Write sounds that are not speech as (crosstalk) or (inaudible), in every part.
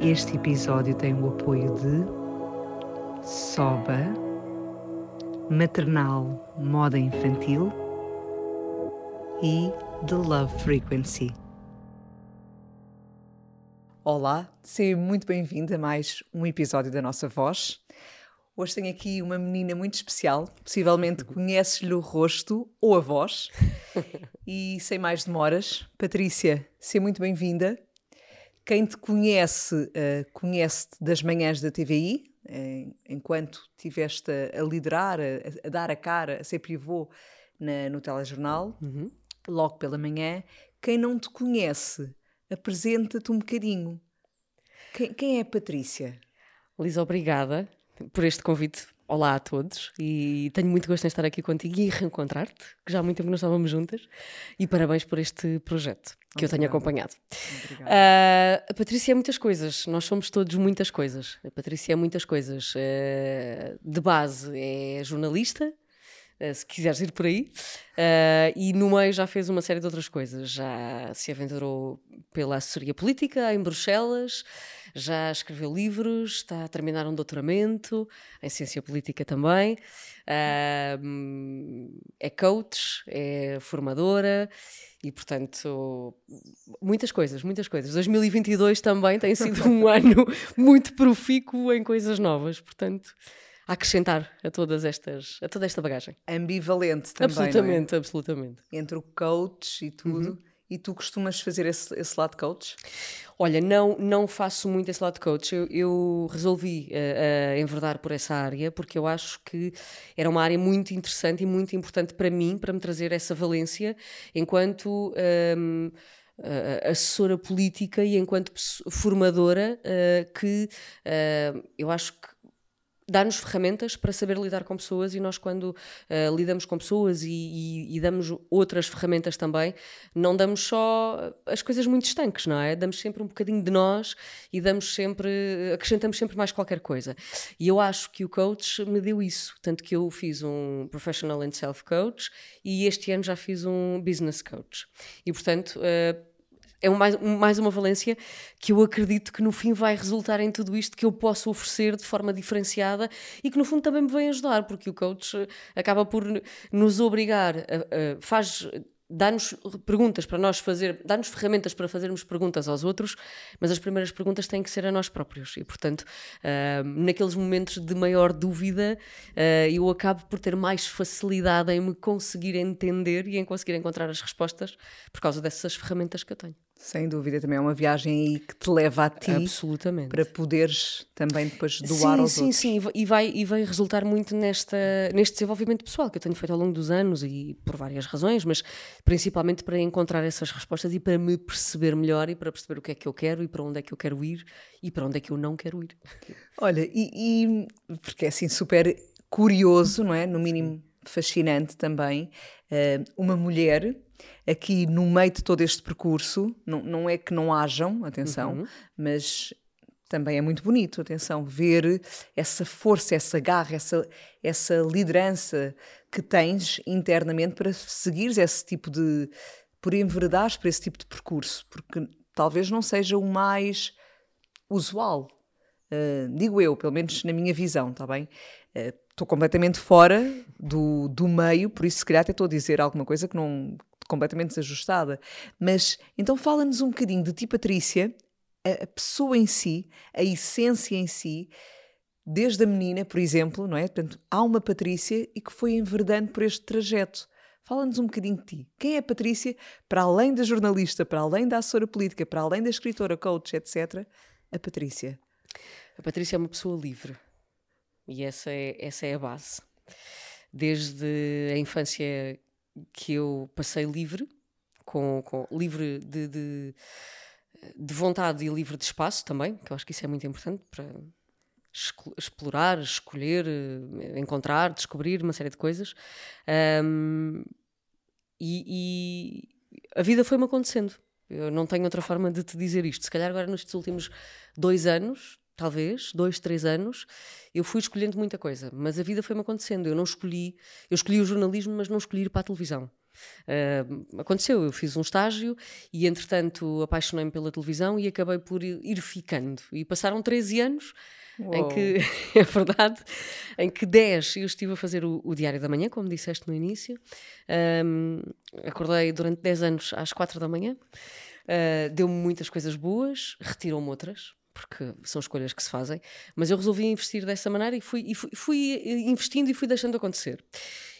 Este episódio tem o apoio de Soba, Maternal Moda Infantil e The Love Frequency. Olá, seja muito bem-vindo a mais um episódio da nossa voz. Hoje tenho aqui uma menina muito especial, possivelmente (laughs) conheces-lhe o rosto ou a voz. (laughs) E sem mais demoras, Patrícia, seja muito bem-vinda. Quem te conhece, uh, conhece-te das manhãs da TVI, uh, enquanto estiveste a, a liderar, a, a, dar a cara, a ser pivô na, no telejornal, uhum. logo pela manhã. Quem não te conhece, apresenta-te um bocadinho. Quem, quem é a Patrícia? Lisa, obrigada por este convite Olá a todos e tenho muito gosto em estar aqui contigo e reencontrar-te, que já há muito tempo não estávamos juntas, e parabéns por este projeto que Obrigada. eu tenho acompanhado. Uh, a Patrícia é muitas coisas, nós somos todos muitas coisas. A Patrícia é muitas coisas. Uh, de base é jornalista, uh, se quiseres ir por aí, e no meio já fez uma série de outras coisas. Já se aventurou pela assessoria política em Bruxelas já escreveu livros, está a terminar um doutoramento em ciência política também, uh, é coach, é formadora e, portanto, muitas coisas, muitas coisas. 2022 também tem sido um (laughs) ano muito profícuo em coisas novas, portanto a acrescentar a todas estas, a toda esta bagagem. Ambivalente também. Absolutamente, é? absolutamente. Entre o coach e tudo. Uhum. E tu costumas fazer esse, esse lado coach? Olha, não, não faço muito esse lado coach. Eu, eu resolvi uh, uh, enverdar por essa área porque eu acho que era uma área muito interessante e muito importante para mim, para me trazer essa valência enquanto. Um, ehm, uh, assessora política e enquanto formadora uh, que uh, eu acho que dá-nos ferramentas para saber lidar com pessoas e nós quando uh, lidamos com pessoas e, e, e, damos outras ferramentas também, não damos só as coisas muito estanques, não é? Damos sempre um bocadinho de nós e damos sempre, acrescentamos sempre mais qualquer coisa. E eu acho que o coach me deu isso, tanto que eu fiz um Professional and Self Coach e este ano já fiz um Business Coach. E portanto, uh, é mais, mais uma valência que eu acredito que no fim vai resultar em tudo isto que eu posso oferecer de forma diferenciada e que no fundo também me vem ajudar, porque o coach eh, acaba por nos obrigar, a, a, faz dá-nos perguntas para nós fazer, dá-nos ferramentas para fazermos perguntas aos outros, mas as primeiras perguntas têm que ser a nós próprios. E, portanto, uh, naqueles momentos de maior dúvida, uh, eu acabo por ter mais facilidade em me conseguir entender e em conseguir encontrar as respostas por causa dessas ferramentas que eu tenho. Sem dúvida, também é uma viagem aí que te leva a ti Absolutamente. para poderes também depois doar sim, aos sim, outros. Sim, sim, e vai, e vai resultar muito nesta, neste desenvolvimento pessoal que eu tenho feito ao longo dos anos e por várias razões, mas principalmente para encontrar essas respostas e para me perceber melhor e para perceber o que é que eu quero e para onde é que eu quero ir e para onde é que eu não quero ir. Olha, e, e porque é assim super curioso, não é? No mínimo fascinante também, eh, uma mulher aqui no meio de todo este percurso, não, não é que não hajam, atenção, uhum. mas também é muito bonito, atenção, ver essa força, essa garra, essa, essa liderança que tens internamente para seguires esse tipo de. por enveredares para esse tipo de percurso, porque talvez não seja o mais usual. Uh, digo eu, pelo menos na minha visão, está bem? Estou completamente fora do, do meio, por isso, se calhar, até estou a dizer alguma coisa que não, completamente desajustada. Mas então fala-nos um bocadinho de ti, Patrícia, a, a, pessoa em si, a essência em si, desde a menina, por exemplo, não é? Portanto, há uma Patrícia e que foi enverdando por este trajeto. Fala-nos um bocadinho de ti. Quem é a Patrícia, para além da jornalista, para além da assessora política, para além da escritora, coach, etc., a Patrícia? A Patrícia é uma pessoa livre. E essa é, essa é a base. Desde a infância que eu passei livre, com, com livre de, de de vontade e livre de espaço também, que eu acho que isso é muito importante para explorar, escolher, encontrar, descobrir uma série de coisas. Um, e, e, a vida foi-me acontecendo. Eu não tenho outra forma de te dizer isto. Se calhar agora nestes últimos dois anos, talvez, dois, três anos, eu fui escolhendo muita coisa, mas a vida foi-me acontecendo. Eu não escolhi, eu escolhi o jornalismo, mas não escolhi ir para a televisão. Uh, aconteceu, eu fiz um estágio e entretanto apaixonei-me pela televisão e acabei por ir, ir ficando. E passaram 13 anos Uou. em que, (laughs) é verdade, em que 10 eu estive a fazer o, o Diário da Manhã, como disseste no início. Um, acordei durante 10 anos às 4 da manhã. Uh, Deu-me muitas coisas boas, retirou-me outras, porque são escolhas que se fazem, mas eu resolvi investir dessa maneira e fui, e fui, fui, investindo e fui deixando acontecer.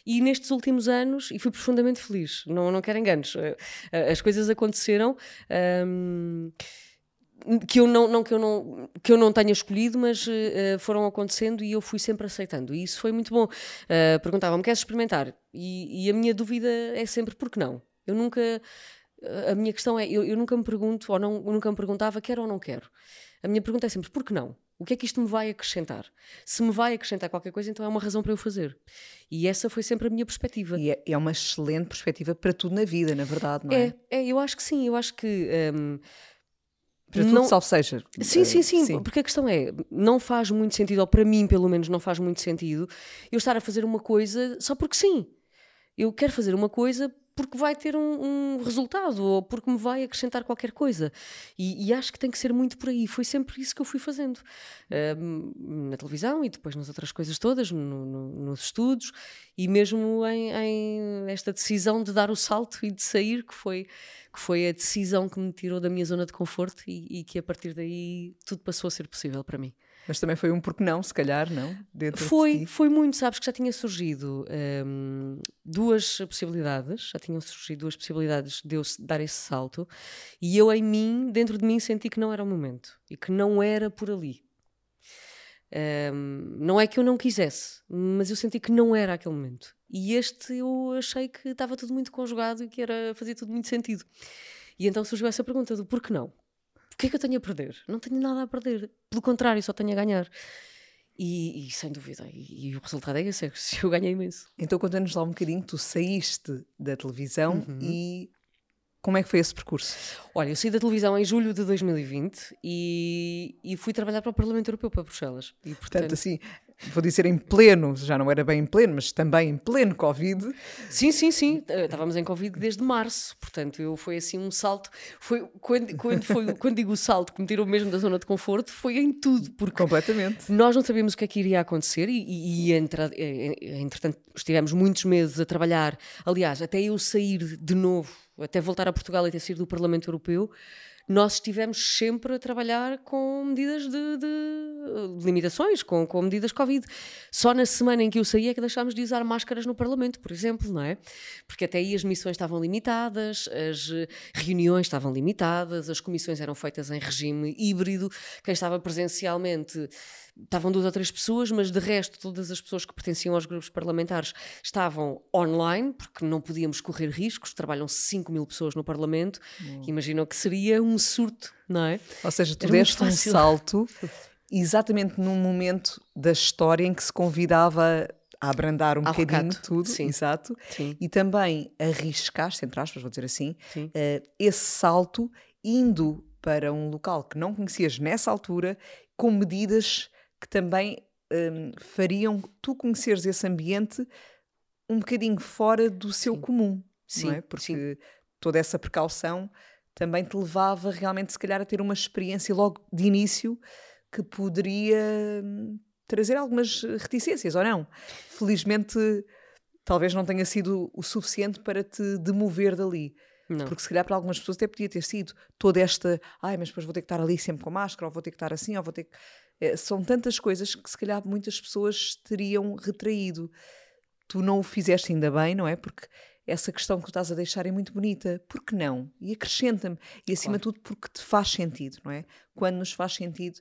E nestes últimos anos, e fui profundamente feliz, não, não quero enganos, ah, ah, as coisas aconteceram. Um, que eu não, não, que eu não que eu não tenha escolhido, mas uh, foram acontecendo e eu fui sempre aceitando. E isso foi muito bom. Uh, Perguntavam-me: queres experimentar? E, e, a minha dúvida é sempre: por que não? Eu nunca. A minha questão é: eu, eu nunca me pergunto, ou não, nunca me perguntava, quero ou não quero. A minha pergunta é sempre: por que não? O que é que isto me vai acrescentar? Se me vai acrescentar qualquer coisa, então é uma razão para eu fazer. E essa foi sempre a minha perspectiva. E é, é uma excelente perspectiva para tudo na vida, na verdade, não é? É, é eu acho que sim. Eu acho que. Um, para tudo, não... salvo seja. Sim, sim, sim, sim, porque a questão é, não faz muito sentido, ou para mim pelo menos não faz muito sentido, eu estar a fazer uma coisa só porque sim. Eu quero fazer uma coisa porque vai ter um, um resultado ou porque me vai acrescentar qualquer coisa. E, e, acho que tem que ser muito por aí. Foi sempre isso que eu fui fazendo. na televisão e depois nas outras coisas todas, no, no, nos estudos e mesmo em, em, esta decisão de dar o salto e de sair, que foi, que foi a decisão que me tirou da minha zona de conforto e, e que a partir daí tudo passou a ser possível para mim. Mas também foi um porque não, se calhar, não? Dentro foi, de foi muito, sabes que já tinha surgido um, duas possibilidades, já tinham surgido duas possibilidades de eu dar esse salto, e eu em mim, dentro de mim, senti que não era o momento e que não era por ali. Um, não é que eu não quisesse, mas eu senti que não era aquele momento. E este eu achei que estava tudo muito conjugado e que era fazer tudo muito sentido. E então surgiu essa pergunta do por que não? Que é que eu tenho a perder? Não tenho nada a perder. Pelo contrário, só tenho a ganhar. E, e sem dúvida, e, e, o resultado é esse, é (laughs) eu ganhei imenso. Então conta-nos lá um bocadinho, tu saíste da televisão uhum. e como é que foi esse percurso? Olha, eu saí da televisão em julho de 2020 e, e fui trabalhar para o Parlamento Europeu, para Bruxelas. E, portanto, portanto assim, vou dizer em pleno, já não era bem em pleno, mas também em pleno Covid. Sim, sim, sim. Eh, estávamos em Covid desde março, portanto, eu foi assim um salto. Foi quando, quando, foi, quando digo salto que me tirou mesmo da zona de conforto, foi em tudo. Porque Completamente. Nós não sabíamos o que é que iria acontecer e, e, e entre, entretanto estivemos muitos meses a trabalhar. Aliás, até eu sair de novo, até voltar a Portugal e ter sido do Parlamento Europeu nós estivemos sempre a trabalhar com medidas de, de, limitações, com, com, medidas Covid. Só na semana em que eu saí é que deixámos de usar máscaras no Parlamento, por exemplo, não é? Porque até aí as missões estavam limitadas, as reuniões estavam limitadas, as comissões eram feitas em regime híbrido, quem estava presencialmente estavam duas ou três pessoas, mas de resto, todas as pessoas que pertenciam aos grupos parlamentares estavam online, porque não podíamos correr riscos. Trabalham 5 mil pessoas no Parlamento. Hum. Imaginam que seria um surto, não é? Ou seja, tu Era deste um salto exatamente num momento da história em que se convidava a abrandar um Ao bocadinho recato. tudo, Sim. exato, Sim. e também arriscaste, entre aspas, vou dizer assim, uh, esse salto indo para um local que não conhecias nessa altura, com medidas que também um, fariam tu conheceres esse ambiente um bocadinho fora do seu sim. comum, sim, é? Porque sim. toda essa precaução também te levava realmente, se calhar, a ter uma experiência logo de início que poderia hum, trazer algumas reticências, ou não? Felizmente, talvez não tenha sido o suficiente para te demover dali. Não. Porque se calhar para algumas pessoas até podia ter sido toda esta, ai, mas depois vou ter que estar ali sempre com máscara, ou vou ter que estar assim, ou vou ter que são tantas coisas que se calhar muitas pessoas teriam retraído. Tu não o fizeste ainda bem, não é? Porque essa questão que tu estás a deixar é muito bonita. Por que não? E acrescenta-me. E acima claro. de tudo porque te faz sentido, não é? Quando nos faz sentido,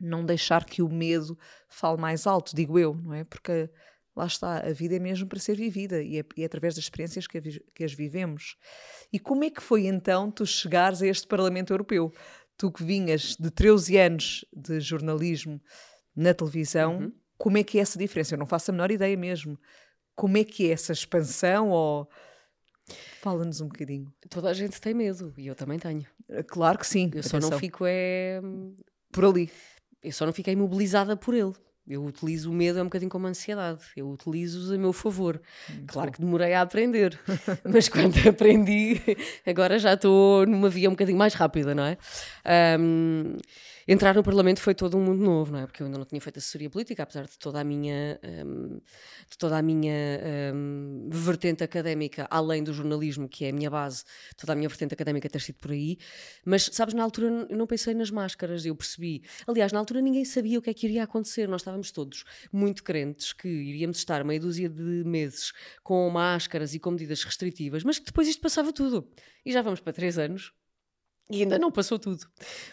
não deixar que o medo fale mais alto, digo eu, não é? Porque lá está, a vida é mesmo para ser vivida e é, e é através das experiências que, a, que, as vivemos. E como é que foi então tu chegares a este Parlamento Europeu? Tu que vinhas de 13 anos de jornalismo na televisão, uhum. como é que é essa diferença? Eu não faço a menor ideia mesmo. Como é que é essa expansão ou... Fala-nos um bocadinho. Toda a gente tem medo e eu também tenho. Claro que sim. Eu Atenção. só não fico é... Por ali. Eu só não fiquei imobilizada por ele. Eu utilizo o medo é um bocadinho como a ansiedade. Eu utilizo-os a meu favor. Muito claro bom. que demorei a aprender, (laughs) mas quando (laughs) aprendi, agora já estou numa via um bocadinho mais rápida, não é? Um, entrar no Parlamento foi todo um mundo novo, não é? Porque eu ainda não tinha feito assessoria política, apesar de toda a minha, um, de toda a minha um, vertente académica, além do jornalismo, que é a minha base, toda a minha vertente académica ter sido por aí. Mas, sabes, na altura eu não pensei nas máscaras, eu percebi. Aliás, na altura ninguém sabia o que é que iria acontecer, nós estávamos todos muito crentes que iríamos estar meia dúzia de meses com máscaras e com medidas restritivas, mas que depois isto passava tudo. E já vamos para três anos e ainda não passou tudo.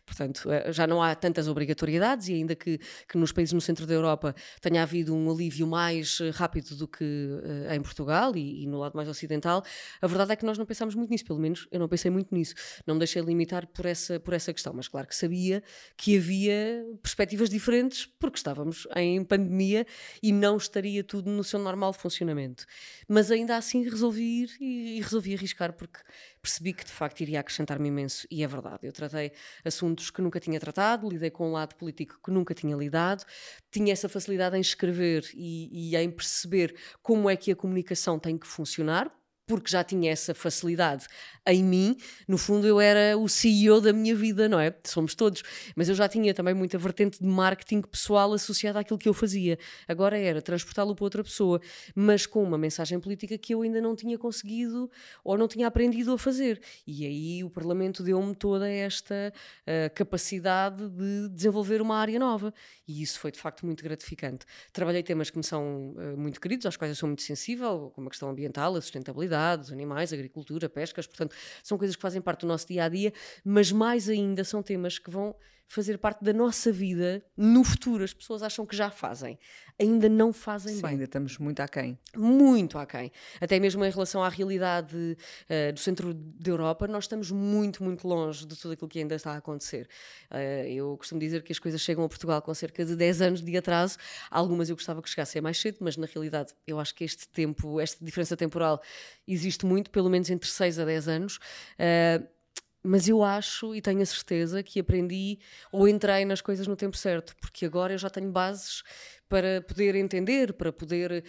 Portanto, eh, já não há tantas obrigatoriedades e ainda que, que nos países no centro da Europa tenha havido um alívio mais eh, rápido do que uh, em Portugal e, e, no lado mais ocidental, a verdade é que nós não pensámos muito nisso, pelo menos eu não pensei muito nisso. Não me deixei limitar por essa, por essa questão, mas claro que sabia que havia perspectivas diferentes porque estávamos em pandemia e não estaria tudo no seu normal funcionamento. Mas ainda assim resolvi ir e, e resolvi arriscar porque percebi que de facto iria acrescentar-me imenso, e é verdade. Eu tratei assuntos que nunca tinha tratado, lidei com um lado político que nunca tinha lidado, tinha essa facilidade em escrever e, e em perceber como é que a comunicação tem que funcionar, porque já tinha essa facilidade em mim, no fundo eu era o CEO da minha vida, não é? Somos todos. Mas eu já tinha também muita vertente de marketing pessoal associada àquilo que eu fazia. Agora era transportá-lo para outra pessoa, mas com uma mensagem política que eu ainda não tinha conseguido ou não tinha aprendido a fazer. E aí o Parlamento deu-me toda esta uh, capacidade de desenvolver uma área nova. E isso foi de facto muito gratificante. Trabalhei temas que me são uh, muito queridos, aos quais eu sou muito sensível, como a questão ambiental, a sustentabilidade, os animais, agricultura, pescas, portanto, são coisas que fazem parte do nosso dia a dia, mas mais ainda são temas que vão fazer parte da nossa vida no futuro. As pessoas acham que já fazem, ainda não fazem Sim, bem. ainda estamos muito aquém. Muito aquém. Até mesmo em relação à realidade uh, do centro da Europa, nós estamos muito, muito longe de tudo aquilo que ainda está a acontecer. Uh, eu costumo dizer que as coisas chegam a Portugal com cerca de 10 anos de atraso. Algumas eu gostava que chegassem mais cedo, mas na realidade eu acho que este tempo, esta diferença temporal existe muito, pelo menos entre 6 a 10 anos. Uh, mas eu acho e tenho a certeza que aprendi ou entrei nas coisas no tempo certo, porque agora eu já tenho bases para poder entender, para poder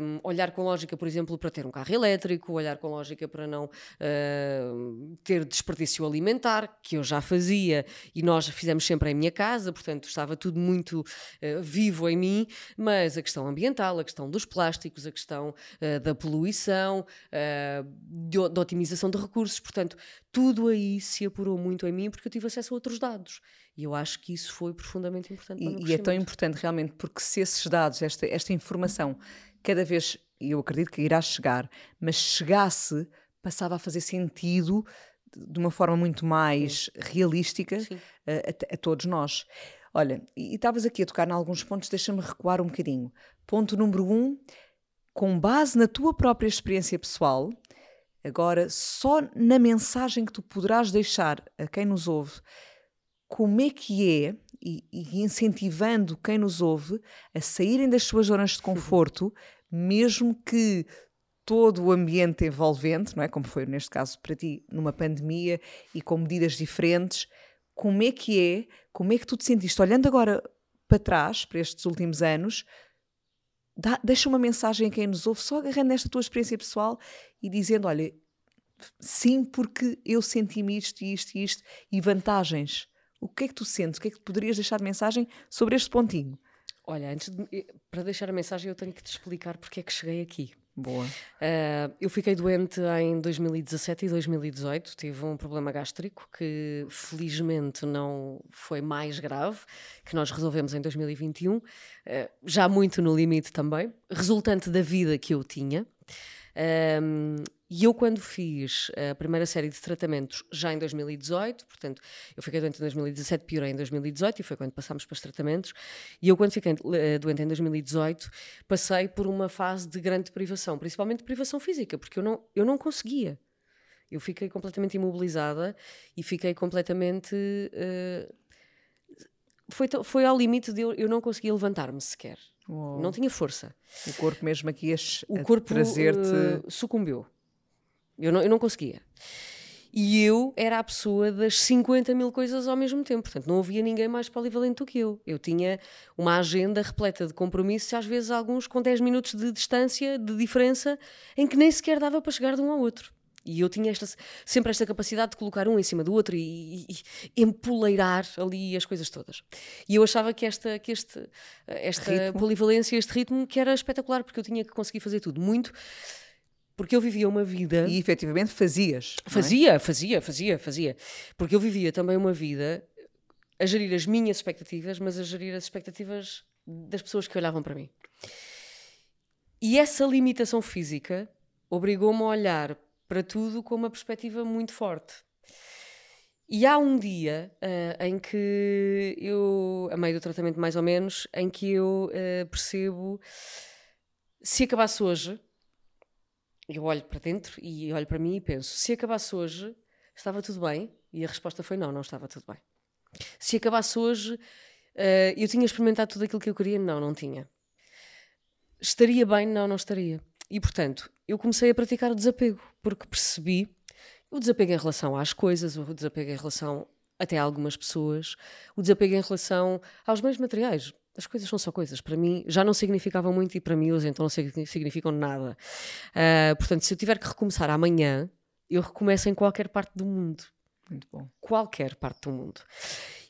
um, olhar com lógica, por exemplo, para ter um carro elétrico, olhar com lógica para não uh, ter desperdício alimentar, que eu já fazia e nós fizemos sempre em minha casa, portanto estava tudo muito uh, vivo em mim, mas a questão ambiental, a questão dos plásticos, a questão uh, da poluição, da otimização de recursos, portanto, tudo aí se apurou muito em mim porque eu tive acesso a outros dados. E eu acho que isso foi profundamente importante. E, e é tão importante realmente porque se esses dados, esta, esta informação, cada vez, eu acredito que irá chegar, mas chegasse, passava a fazer sentido de uma forma muito mais Sim. realística a, a, a, todos nós. Olha, e estavas aqui a tocar em alguns pontos, deixa-me recuar um bocadinho. Ponto número um, com base na tua própria experiência pessoal, agora só na mensagem que tu poderás deixar a quem nos ouve, como é que é, e, e, incentivando quem nos ouve a saírem das suas zonas de conforto, (laughs) mesmo que todo o ambiente envolvente, não é? Como foi neste caso para ti, numa pandemia e com medidas diferentes, como é que é, como é que tu te sentiste? Olhando agora para trás, para estes últimos anos, dá, deixa uma mensagem a quem nos ouve, só agarrando nesta tua experiência pessoal e dizendo: olha, sim, porque eu senti-me isto isto e isto, e vantagens. O que é que tu sentes? O que é que poderias deixar de mensagem sobre este pontinho? Olha, antes de, para deixar a mensagem, eu tenho que te explicar porque é que cheguei aqui. Boa. Uh, eu fiquei doente em 2017 e 2018. Tive um problema gástrico que felizmente não foi mais grave, que nós resolvemos em 2021, uh, ah, já muito no limite também, resultante da vida que eu tinha. Um, E eu, quando fiz a primeira série de tratamentos, já em 2018, portanto, eu fiquei doente em 2017, piorei em 2018, e foi quando passámos para os tratamentos. E eu, quando fiquei eh, doente em 2018, passei por uma fase de grande privação, principalmente de privação física, porque eu não, eu não conseguia. Eu fiquei completamente imobilizada e fiquei completamente. Uh, foi, foi ao limite de eu, eu não conseguia levantar-me sequer. Oh. Não tinha força. O corpo mesmo aqui a, o corpo trazer-te. Uh, sucumbiu. Eu não, eu não conseguia. E eu era a pessoa das 50 mil coisas ao mesmo tempo. Portanto, não havia ninguém mais polivalente do que eu. Eu tinha uma agenda repleta de compromissos, às vezes alguns com 10 minutos de distância, de diferença, em que nem sequer dava para chegar de um ao outro. E eu tinha esta, sempre esta capacidade de colocar um em cima do outro e, e, e empoleirar ali as coisas todas. E eu achava que esta, que este, esta ritmo. polivalência, este ritmo, que era espetacular, porque eu tinha que conseguir fazer tudo muito porque eu vivia uma vida. E efetivamente fazias. É? Fazia, é? fazia, fazia, fazia. Porque eu vivia também uma vida a gerir as minhas expectativas, mas a gerir as expectativas das pessoas que olhavam para mim. E essa limitação física obrigou-me a olhar para tudo com uma perspectiva muito forte. E há um dia uh, em que eu, a meio do tratamento mais ou menos, em que eu uh, percebo se acabasse hoje, eu olho para dentro e olho para mim e penso: se acabasse hoje, estava tudo bem? E a resposta foi: não, não estava tudo bem. Se acabasse hoje, uh, eu tinha experimentado tudo aquilo que eu queria? Não, não tinha. Estaria bem? Não, não estaria. E portanto, eu comecei a praticar o desapego, porque percebi o desapego em relação às coisas, o desapego em relação até a algumas pessoas, o desapego em relação aos bens materiais as coisas são só coisas. Para mim já não significavam muito e para mim hoje então não significam nada. Uh, portanto, se eu tiver que recomeçar amanhã, eu recomeço em qualquer parte do mundo. Muito bom. Qualquer parte do mundo.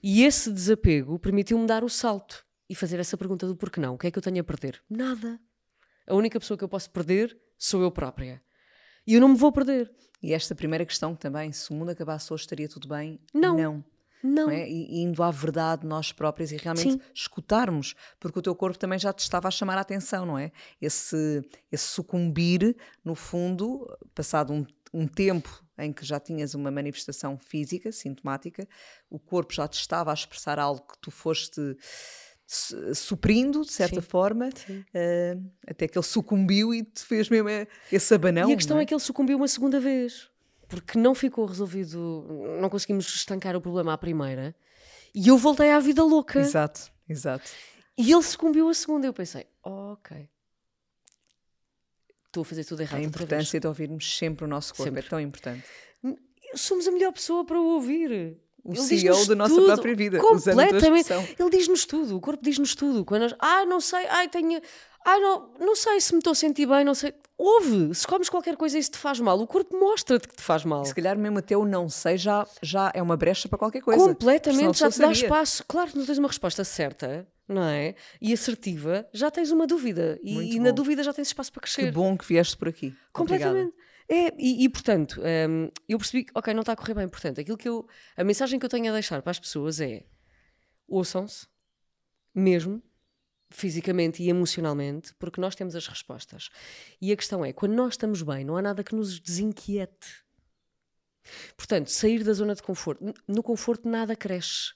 E esse desapego permitiu-me dar o salto e fazer essa pergunta do porquê não. O que é que eu tenho a perder? Nada. A única pessoa que eu posso perder sou eu própria. E eu não me vou perder. E esta primeira questão também, se o mundo acabasse hoje, estaria tudo bem? Não. Não. Não. É? E indo à verdade nós próprios e realmente Sim. escutarmos, porque o teu corpo também já te estava a chamar a atenção, não é? Esse, esse sucumbir, no fundo, passado um, um tempo em que já tinhas uma manifestação física, sintomática, o corpo já te estava a expressar algo que tu foste suprindo, de certa Sim. forma, uh, até que ele sucumbiu e te fez mesmo esse abanão. E a questão é? é que ele sucumbiu uma segunda vez porque não ficou resolvido, não conseguimos estancar o problema à primeira, e eu voltei à vida louca. Exato, exato. E ele sucumbiu a segunda. Eu pensei, oh, ok. Estou a fazer tudo errado. A importância de ouvirmos sempre o nosso corpo é sempre. é tão importante. Somos a melhor pessoa para o ouvir. O ele CEO da nossa tudo, própria vida. Completamente. Ele diz-nos tudo, o corpo diz-nos tudo. Quando nós, ah, não sei, ai, tenho. Ai, não, não sei se me estou a sentir bem, não sei. Ouve, se comes qualquer coisa isso te faz mal, o corpo mostra-te que te faz mal. Se calhar mesmo até o não sei já, já é uma brecha para qualquer coisa. Completamente, já te dá espaço. Claro que não tens uma resposta certa, não é? E assertiva, já tens uma dúvida. E, e na dúvida já tens espaço para crescer. Que bom que vieste por aqui. Completamente. É, e, e, portanto, um, eu percebi que, ok, não está a correr bem. Portanto, aquilo que eu, a mensagem que eu tenho a deixar para as pessoas é ouçam-se, mesmo, fisicamente e emocionalmente, porque nós temos as respostas. E a questão é, quando nós estamos bem, não há nada que nos desinquiete. Portanto, sair da zona de conforto. No conforto nada cresce.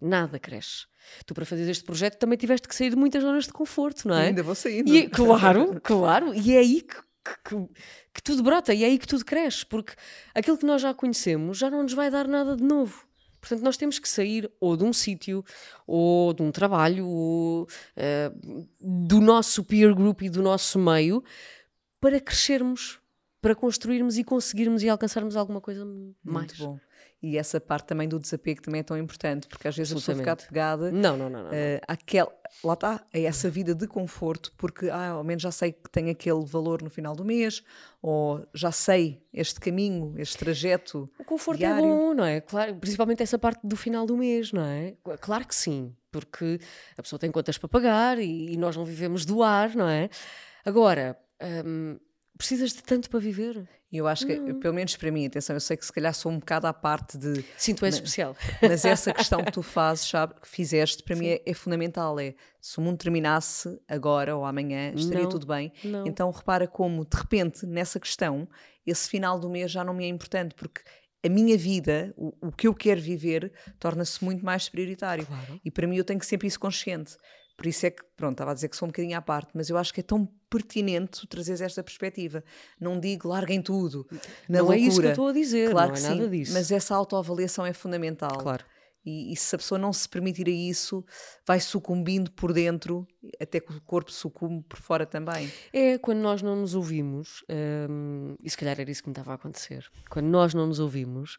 Nada cresce. Tu, para fazer este projeto, também tiveste que sair de muitas zonas de conforto, não é? E ainda vou saindo. E, claro, (laughs) claro. E é aí que, que, que tudo brota, e é aí que tudo cresce, porque aquilo que nós já conhecemos já não nos vai dar nada de novo. Portanto, nós temos que sair ou de um sítio, ou de um trabalho, ou, uh, do nosso peer group e do nosso meio, para crescermos, para construirmos e conseguirmos e alcançarmos alguma coisa mais. Muito bom. E essa parte também do desapego também é tão importante, porque às vezes a pessoa fica pegada não, não, não, não, uh, lá está, a essa vida de conforto, porque ah, ao menos já sei que tem aquele valor no final do mês, ou já sei este caminho, este trajeto. O conforto é diário. é bom, não é? Claro, principalmente essa parte do final do mês, não é? Claro que sim, porque a pessoa tem contas para pagar e, e nós não vivemos do ar, não é? Agora, hum, Precisas de tanto para viver? E eu acho que, pelo menos para mim, atenção, eu sei que se calhar sou um bocado à parte de. Sim, tu és especial. (laughs) Mas essa questão que tu (laughs) fazes, sabe, que fizeste, para mim é, é fundamental. É se o mundo terminasse agora ou amanhã, estaria Não, tudo bem. não. Então repara como, de repente, nessa questão, esse final do mês já não me é importante, porque a minha vida, o, o que eu quero viver, torna-se muito mais prioritário. Claro. E para mim eu tenho que sempre isso consciente. Por isso é que, pronto, estava a dizer que sou um bocadinho à parte, mas eu acho que é tão pertinente tu trazeres esta perspectiva. Não digo larguem tudo, na não loucura. é isso que eu estou a dizer, Claro não que é sim, nada disso. mas essa autoavaliação é fundamental. Claro. E, e se a pessoa não se permitir a isso, vai sucumbindo por dentro, até que o corpo sucumbe por fora também. É quando nós não nos ouvimos, hum, e se calhar era isso que me estava a acontecer. Quando nós não nos ouvimos,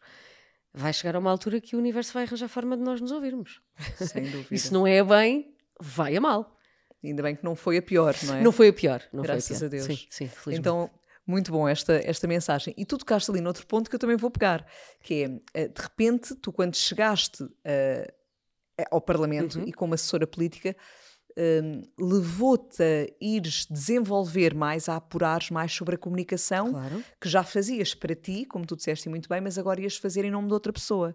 vai chegar a uma altura que o universo vai arranjar forma de nós nos ouvirmos. Sem (laughs) dúvida. E se não é bem, vai a mal. Ainda bem que não foi a pior, não é? Não foi a pior. Não Graças foi a Deus. Sim, sim, felizmente. Então, muito bom esta, esta mensagem. E tu tocaste ali noutro ponto que eu também vou pegar, que é, eh, de repente, tu quando chegaste eh, ao Parlamento Uhum. e como assessora política, hum, levou-te a ires desenvolver mais, a apurares mais sobre a comunicação Claro. que já fazias para ti, como tu disseste muito bem, mas agora ias fazer em nome de outra pessoa.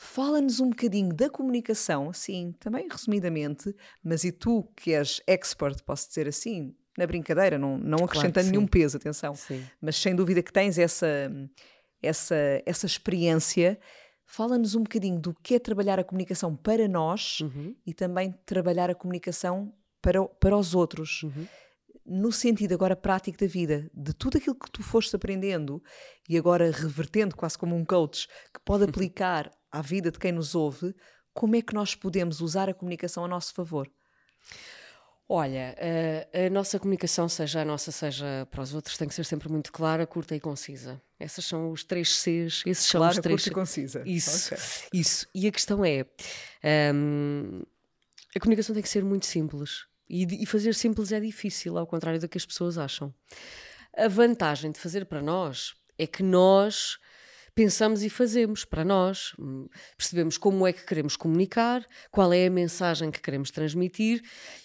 Fala-nos um bocadinho da comunicação, assim, também resumidamente, mas e tu que és expert, posso dizer assim, na brincadeira, não, não acrescentando que nenhum sim. peso, atenção, Sim. mas sem dúvida que tens essa, essa, essa experiência. Fala-nos um bocadinho do que é trabalhar a comunicação para nós Uhum. e também trabalhar a comunicação para, para os outros Uhum. No sentido agora prático da vida, de tudo aquilo que tu foste aprendendo e agora revertendo quase como um coach que pode (laughs) aplicar à vida de quem nos ouve, como é que nós podemos usar a comunicação a nosso favor? Olha, a, a nossa comunicação, seja a nossa, seja para os outros, tem que ser sempre muito clara, curta e concisa. Essas são os três Cs, esses são Clara, os três curta e concisa. Isso, Ok. isso. E a questão é: hum, a comunicação tem que ser muito simples. E, e fazer simples é difícil, ao contrário do que as pessoas acham. A vantagem de fazer para nós é que nós pensamos e fazemos para nós. Hum, Percebemos como é que queremos comunicar, qual é a mensagem que queremos transmitir.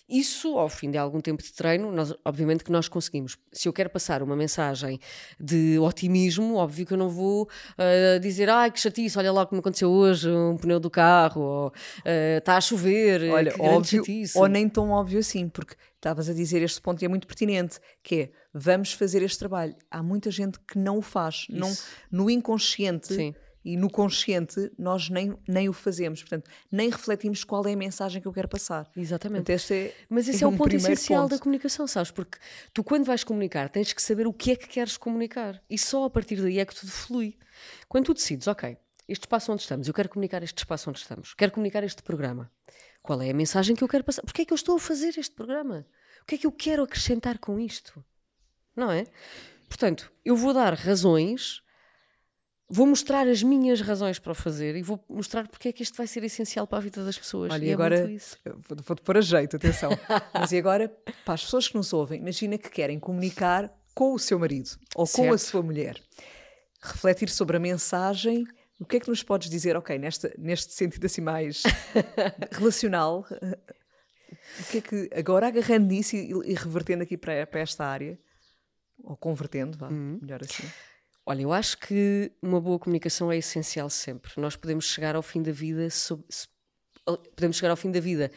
Isso, ao fim de algum tempo de treino, nós, obviamente que nós conseguimos. Se eu quero passar uma mensagem de otimismo, óbvio que eu não vou ah, dizer ai que chatice, olha lá o que me aconteceu hoje, um pneu do carro, ou ah, está a chover, Olha, que óbvio, chatice. ou nem tão óbvio assim, porque estavas a dizer este ponto e é muito pertinente, que é, vamos fazer este trabalho. Há muita gente que não o faz. Não, no inconsciente Sim. e no consciente nós nem, nem o fazemos. Portanto, nem refletimos qual é a mensagem que eu quero passar. Exatamente. Portanto, é, Mas esse é, um o ponto essencial da ponto. comunicação, sabes? Porque tu, quando vais comunicar, tens que saber o que é que queres comunicar. E só a partir daí é que tudo flui. Quando tu decides, ok, este espaço onde estamos, eu quero comunicar este espaço onde estamos, quero comunicar este programa. Qual é a mensagem que eu quero passar? Porquê é que eu estou a fazer este programa? O que é que eu quero acrescentar com isto? Não é? Portanto, eu vou dar razões, vou mostrar as minhas razões para o fazer e vou mostrar porque é que isto vai ser essencial para a vida das pessoas. Olha, e e é agora vou- vou-te pôr a jeito, atenção. (laughs) Mas e agora, para as pessoas que nos ouvem, imagina que querem comunicar com o seu marido ou com a Certo. sua mulher. Refletir sobre a mensagem. O que é que nos podes dizer, ok, nesta, neste sentido assim mais (laughs) relacional? eh, O que é que, agora agarrando nisso e, e revertendo aqui para, para esta área, ou convertendo, vá, Uhum. melhor assim. Olha, eu acho que uma boa comunicação é essencial sempre. Nós podemos chegar ao fim da vida, sob- se- podemos chegar ao fim da vida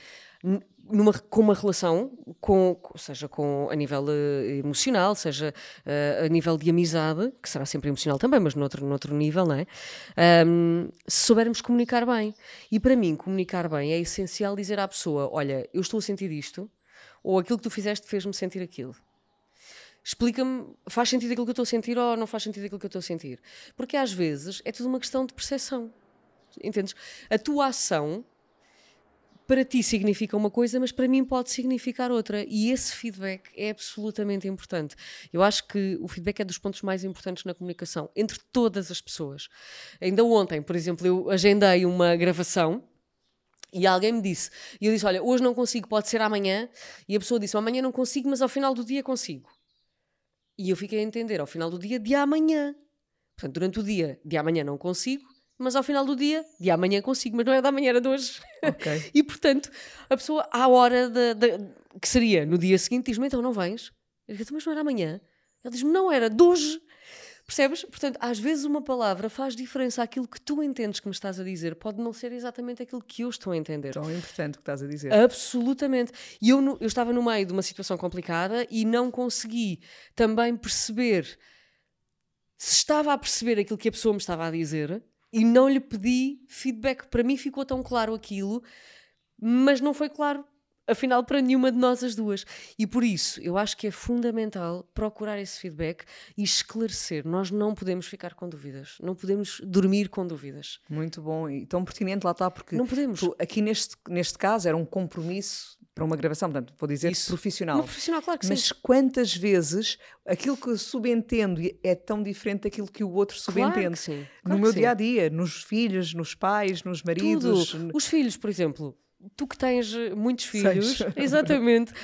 numa, com uma relação, com, seja com, a nível eh, emocional, seja eh, a nível de amizade, que será sempre emocional também, mas noutro, noutro nível, não é? Ahm, se soubermos comunicar bem. E para mim, comunicar bem é essencial dizer à pessoa: olha, eu estou a sentir isto, ou aquilo que tu fizeste fez-me sentir aquilo explica-me, faz sentido aquilo que eu estou a sentir ou não faz sentido aquilo que eu estou a sentir? Porque às vezes é tudo uma questão de percepção. Entendes? A tua ação para ti significa uma coisa, mas para mim pode significar outra. E esse feedback é absolutamente importante. Eu acho que o feedback é dos pontos mais importantes na comunicação, entre todas as pessoas. Ainda ontem, por exemplo, eu agendei uma gravação e alguém me disse, e eu disse: Olha, hoje não consigo, pode ser amanhã. E a pessoa disse: Amanhã não consigo, mas ao final do dia consigo. E eu fiquei a entender ao final do dia de amanhã. Portanto, durante o dia de amanhã não consigo, mas ao final do dia de amanhã consigo, mas não é da manhã, era de hoje. Ok. (laughs) E portanto, a pessoa, à hora da- da- que seria no dia seguinte, diz-me: então não vens? Eu digo, "Então, mas não era amanhã? Ele diz-me, não, era de hoje. Percebes? Portanto, às vezes uma palavra faz diferença àquilo que tu entendes que me estás a dizer. Pode não ser exatamente aquilo que eu estou a entender. Tão importante o que estás a dizer. Absolutamente. E eu, eu estava no meio de uma situação complicada e não consegui também perceber se estava a perceber aquilo que a pessoa me estava a dizer e não lhe pedi feedback. Para mim ficou tão claro aquilo, mas não foi claro afinal para nenhuma de nós as duas. E por isso, eu acho que é fundamental procurar esse feedback e esclarecer. Nós não podemos ficar com dúvidas, não podemos dormir com dúvidas. Muito bom e tão pertinente lá está, porque não podemos. Tu, aqui neste, neste caso era um compromisso para uma gravação, portanto, vou dizer Isso. profissional. Uma profissional, claro que Mas sim. quantas vezes aquilo que eu subentendo é tão diferente daquilo que o outro subentende? Claro que sim. Claro no meu dia a dia, nos filhos, nos pais, nos maridos. Tudo. Os filhos, por exemplo, tu que tens eh, muitos filhos, Seis. (laughs) exatamente,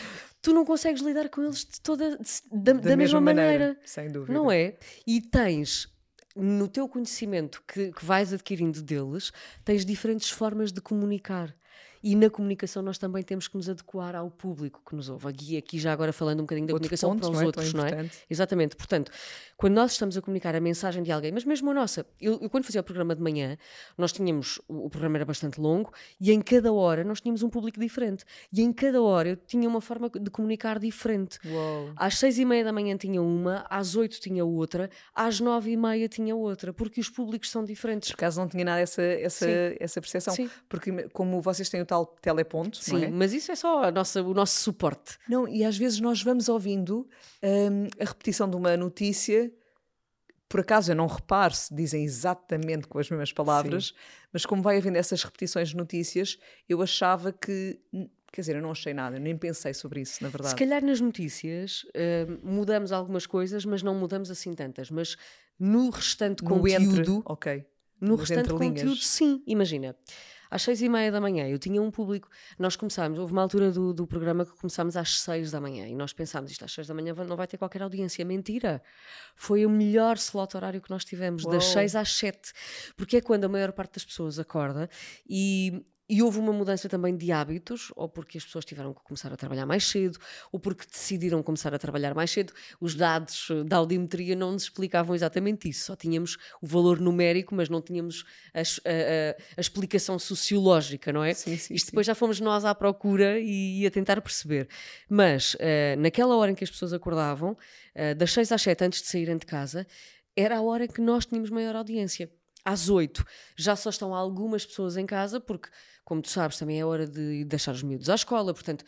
tu não consegues lidar com eles de toda, de, da, da, da, mesma, mesma maneira, maneira, Sem dúvida. Não é? E tens no teu conhecimento que, que vais adquirindo deles, tens diferentes formas de comunicar. E na comunicação nós também temos que nos adequar ao público que nos ouve. Aqui, aqui já agora falando um bocadinho da Outro comunicação ponto, para os não é? outros, não é? Exatamente. Portanto, quando nós estamos a comunicar a mensagem de alguém, mas mesmo a nossa, eu, eu quando fazia o programa de manhã, nós tínhamos, o, o, programa era bastante longo, e em cada hora nós tínhamos um público diferente. E em cada hora eu tinha uma forma de comunicar diferente. Uou. Às seis e meia da manhã tinha uma, às oito tinha outra, às nove e meia tinha outra, porque os públicos são diferentes. Por acaso não tinha nada essa, essa, essa percepção. Sim. Porque como vocês têm o tal teleponto, Sim, é? mas isso é só nossa, o nosso suporte. Não, e às vezes nós vamos ouvindo hum, a repetição de uma notícia por acaso eu não reparo se dizem exatamente com as mesmas palavras, Sim. mas como vai havendo essas repetições de notícias, eu achava que. Quer dizer, eu não achei nada, nem pensei sobre isso, na verdade. Se calhar nas notícias uh, mudamos algumas coisas, mas não mudamos assim tantas. Mas no restante no conteúdo. Entre, ok. No restante conteúdo, sim. Imagina às seis e meia da manhã. Eu tinha um público. Nós começámos, houve uma altura do, do programa que começámos às seis da manhã e nós pensámos, isto às seis da manhã não vai ter qualquer audiência. Mentira! Foi o melhor slot horário que nós tivemos, Uou. das seis às sete, porque é quando a maior parte das pessoas acorda e e houve uma mudança também de hábitos, ou porque as pessoas tiveram que começar a trabalhar mais cedo, ou porque decidiram começar a trabalhar mais cedo. Os dados da audiometria não nos explicavam exatamente isso, só tínhamos o valor numérico, mas não tínhamos a, a, a explicação sociológica, não é? Sim, sim, Isto sim. depois já fomos nós à procura e, e a tentar perceber. Mas uh, naquela hora em que as pessoas acordavam, uh, das 6 às 7 antes de saírem de casa, era a hora que nós tínhamos maior audiência às 8 já só estão algumas pessoas em casa, porque, como tu sabes, também é hora de deixar os miúdos à escola, portanto,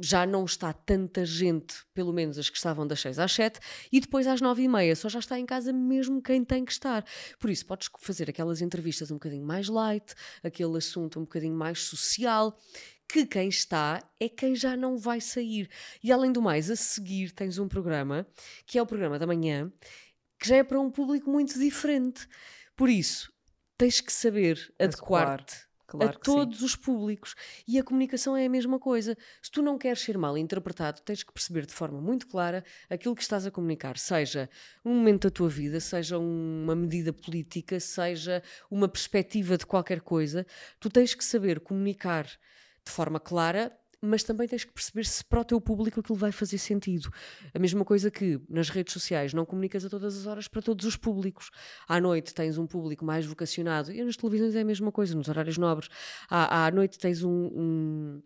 já não está tanta gente, pelo menos as que estavam das 6 às 7, e depois às 9 e meia só já está em casa mesmo quem tem que estar. Por isso, podes fazer aquelas entrevistas um bocadinho mais light, aquele assunto um bocadinho mais social, que quem está é quem já não vai sair. E além do mais, a seguir tens um programa, que é o programa da manhã, que já é para um público muito diferente. Por isso, tens que saber adequar-te claro a todos sim. os públicos. E a comunicação é a mesma coisa. Se tu não queres ser mal interpretado, tens que perceber de forma muito clara aquilo que estás a comunicar, seja um momento da tua vida, seja uma medida política, seja uma perspectiva de qualquer coisa. Tu tens que saber comunicar de forma clara mas também tens que perceber se para o teu público aquilo vai fazer sentido. A mesma coisa que nas redes sociais não comunicas a todas as horas para todos os públicos. À noite tens um público mais vocacionado, e nas televisões é a mesma coisa, nos horários nobres. À, à noite tens um, um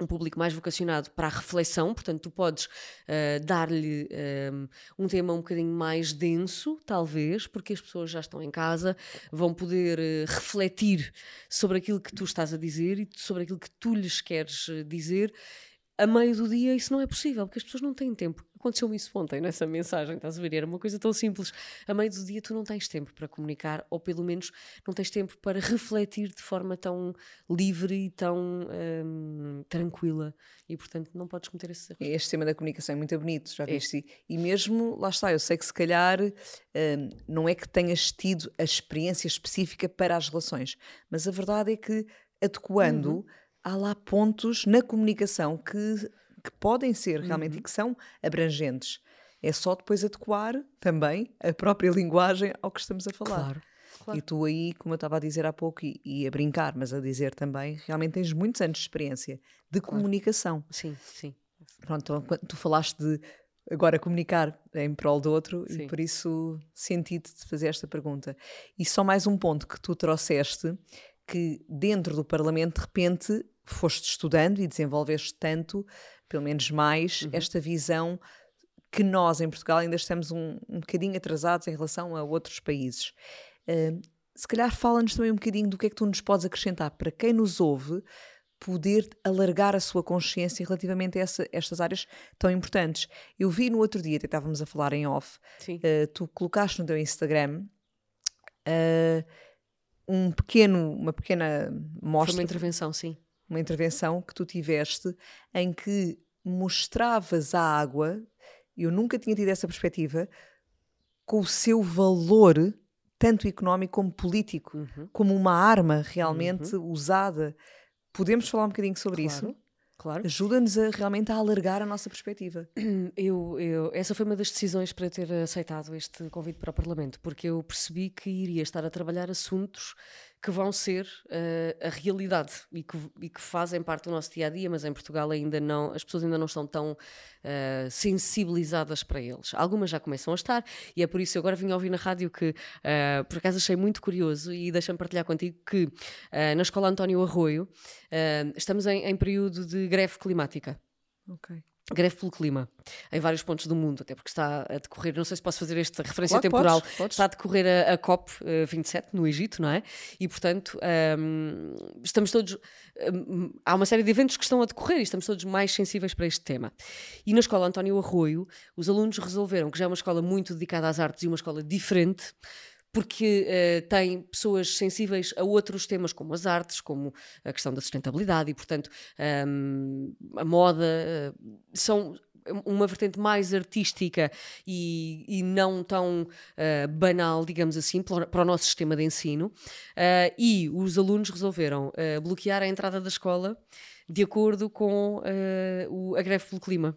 um público mais vocacionado para a reflexão, portanto, tu podes uh, dar-lhe um, ehm, um, tema um bocadinho mais denso, talvez, porque as pessoas já estão em casa, vão poder uh, refletir sobre aquilo que tu estás a dizer e sobre aquilo que tu lhes queres eh, dizer a meio do dia isso não é possível, porque as pessoas não têm tempo. Aconteceu-me isso ontem nessa mensagem, estás a ver? Era uma coisa tão simples. A meio do dia tu não tens tempo para comunicar, ou pelo menos não tens tempo para refletir de forma tão livre e tão hum, tranquila. E portanto não podes cometer esse erro. Este tema da comunicação é muito bonito, já viste? É. E mesmo, lá está, eu sei que se calhar hum, não é que tenhas tido a experiência específica para as relações, mas a verdade é que adequando. Uhum há lá pontos na comunicação que, que podem ser realmente uhum. e que são abrangentes. É só depois adequar também a própria (laughs) linguagem ao que estamos a falar. Claro. Claro. E tu aí, como eu estava a dizer há pouco, e, e, a brincar, mas a dizer também, realmente tens muitos anos de experiência de claro. comunicação. Sim, sim. Pronto, então, tu falaste de agora comunicar em prol do outro Sim. e por isso senti-te de fazer esta pergunta. E só mais um ponto que tu trouxeste, que dentro do Parlamento, de repente, foste estudando e desenvolveste tanto, pelo menos mais, Uhum. esta visão que nós em Portugal ainda estamos um, um bocadinho atrasados em relação a outros países. Uh, se calhar fala-nos também um bocadinho do que é que tu nos podes acrescentar para quem nos ouve poder alargar a sua consciência relativamente a essa, estas áreas tão importantes. Eu vi no outro dia, até estávamos a falar em off, uh, tu colocaste no teu Instagram uh, um pequeno, uma pequena mostra, Foi uma intervenção, sim. Uma intervenção que tu tiveste em que mostravas a água, eu nunca tinha tido essa perspectiva, com o seu valor, tanto económico como político, Uhum. como uma arma realmente usada. Podemos falar um bocadinho sobre Claro. isso? Claro. Ajuda-nos a, realmente a alargar a nossa perspectiva. (clears throat) Eu, eu- essa foi uma das decisões para ter aceitado este convite para o Parlamento, porque eu percebi que iria estar a trabalhar assuntos que vão ser eh, a realidade e que, e que fazem parte do nosso dia a dia, mas em Portugal ainda não, as pessoas ainda não estão tão eh, sensibilizadas para eles. Algumas já começam a estar, e é por isso eu agora vim ouvir na rádio que, eh, por acaso, achei muito curioso e deixa-me partilhar contigo que na Escola António Arroio estamos em, em período de greve climática Ok. Greve pelo clima em vários pontos do mundo, até porque está a decorrer, não sei se posso fazer esta referência Claro temporal, podes, podes. está a decorrer a, a COP eh, 27 no Egito, não é? E portanto hum, estamos todos, hum, há uma série de eventos que estão a decorrer e estamos todos mais sensíveis para este tema. E na escola António Arroio, os alunos resolveram que já é uma escola muito dedicada às artes e uma escola diferente, porque eh, tem pessoas sensíveis a outros temas como as artes, como a questão da sustentabilidade e, portanto, hum, a moda, eh, são uma vertente mais artística e, e não tão eh, banal, digamos assim, para o, nosso sistema de ensino. Eh, e os alunos resolveram eh, bloquear a entrada da escola de acordo com o, a greve pelo clima.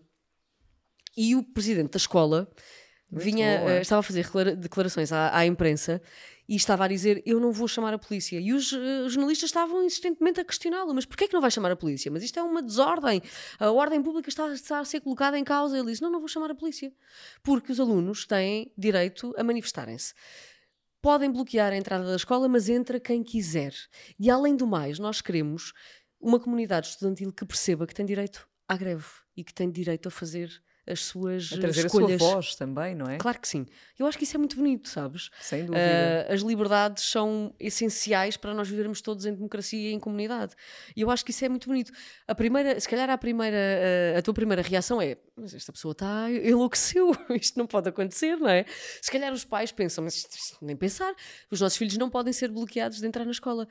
E o presidente da escola Muito vinha, boa. eh, estava a fazer declara- declarações à, à imprensa e estava a dizer eu não vou chamar a polícia. E os eh, jornalistas estavam insistentemente a questioná-lo, mas porquê é que não vai chamar a polícia? Mas isto é uma desordem, a ordem pública está, está a ser colocada em causa. Ele disse, não, não vou chamar a polícia. Porque os alunos têm direito a manifestarem-se. Podem bloquear a entrada da escola, mas entra quem quiser. E além do mais, nós queremos uma comunidade estudantil que perceba que tem direito à greve e que tem direito a fazer as suas A trazer escolhas. a sua voz também, não é? Claro que sim. Eu acho que isso é muito bonito, sabes? Sem dúvida. Ah, as liberdades são essenciais para nós vivermos todos em democracia e em comunidade. E eu acho que isso é muito bonito. A primeira, se calhar a primeira, ah, a tua primeira reação é, mas esta pessoa está enlouqueceu, (laughs) isto não pode acontecer, não é? Se calhar os pais pensam, mas nem pensar, os nossos filhos não podem ser bloqueados de entrar na escola.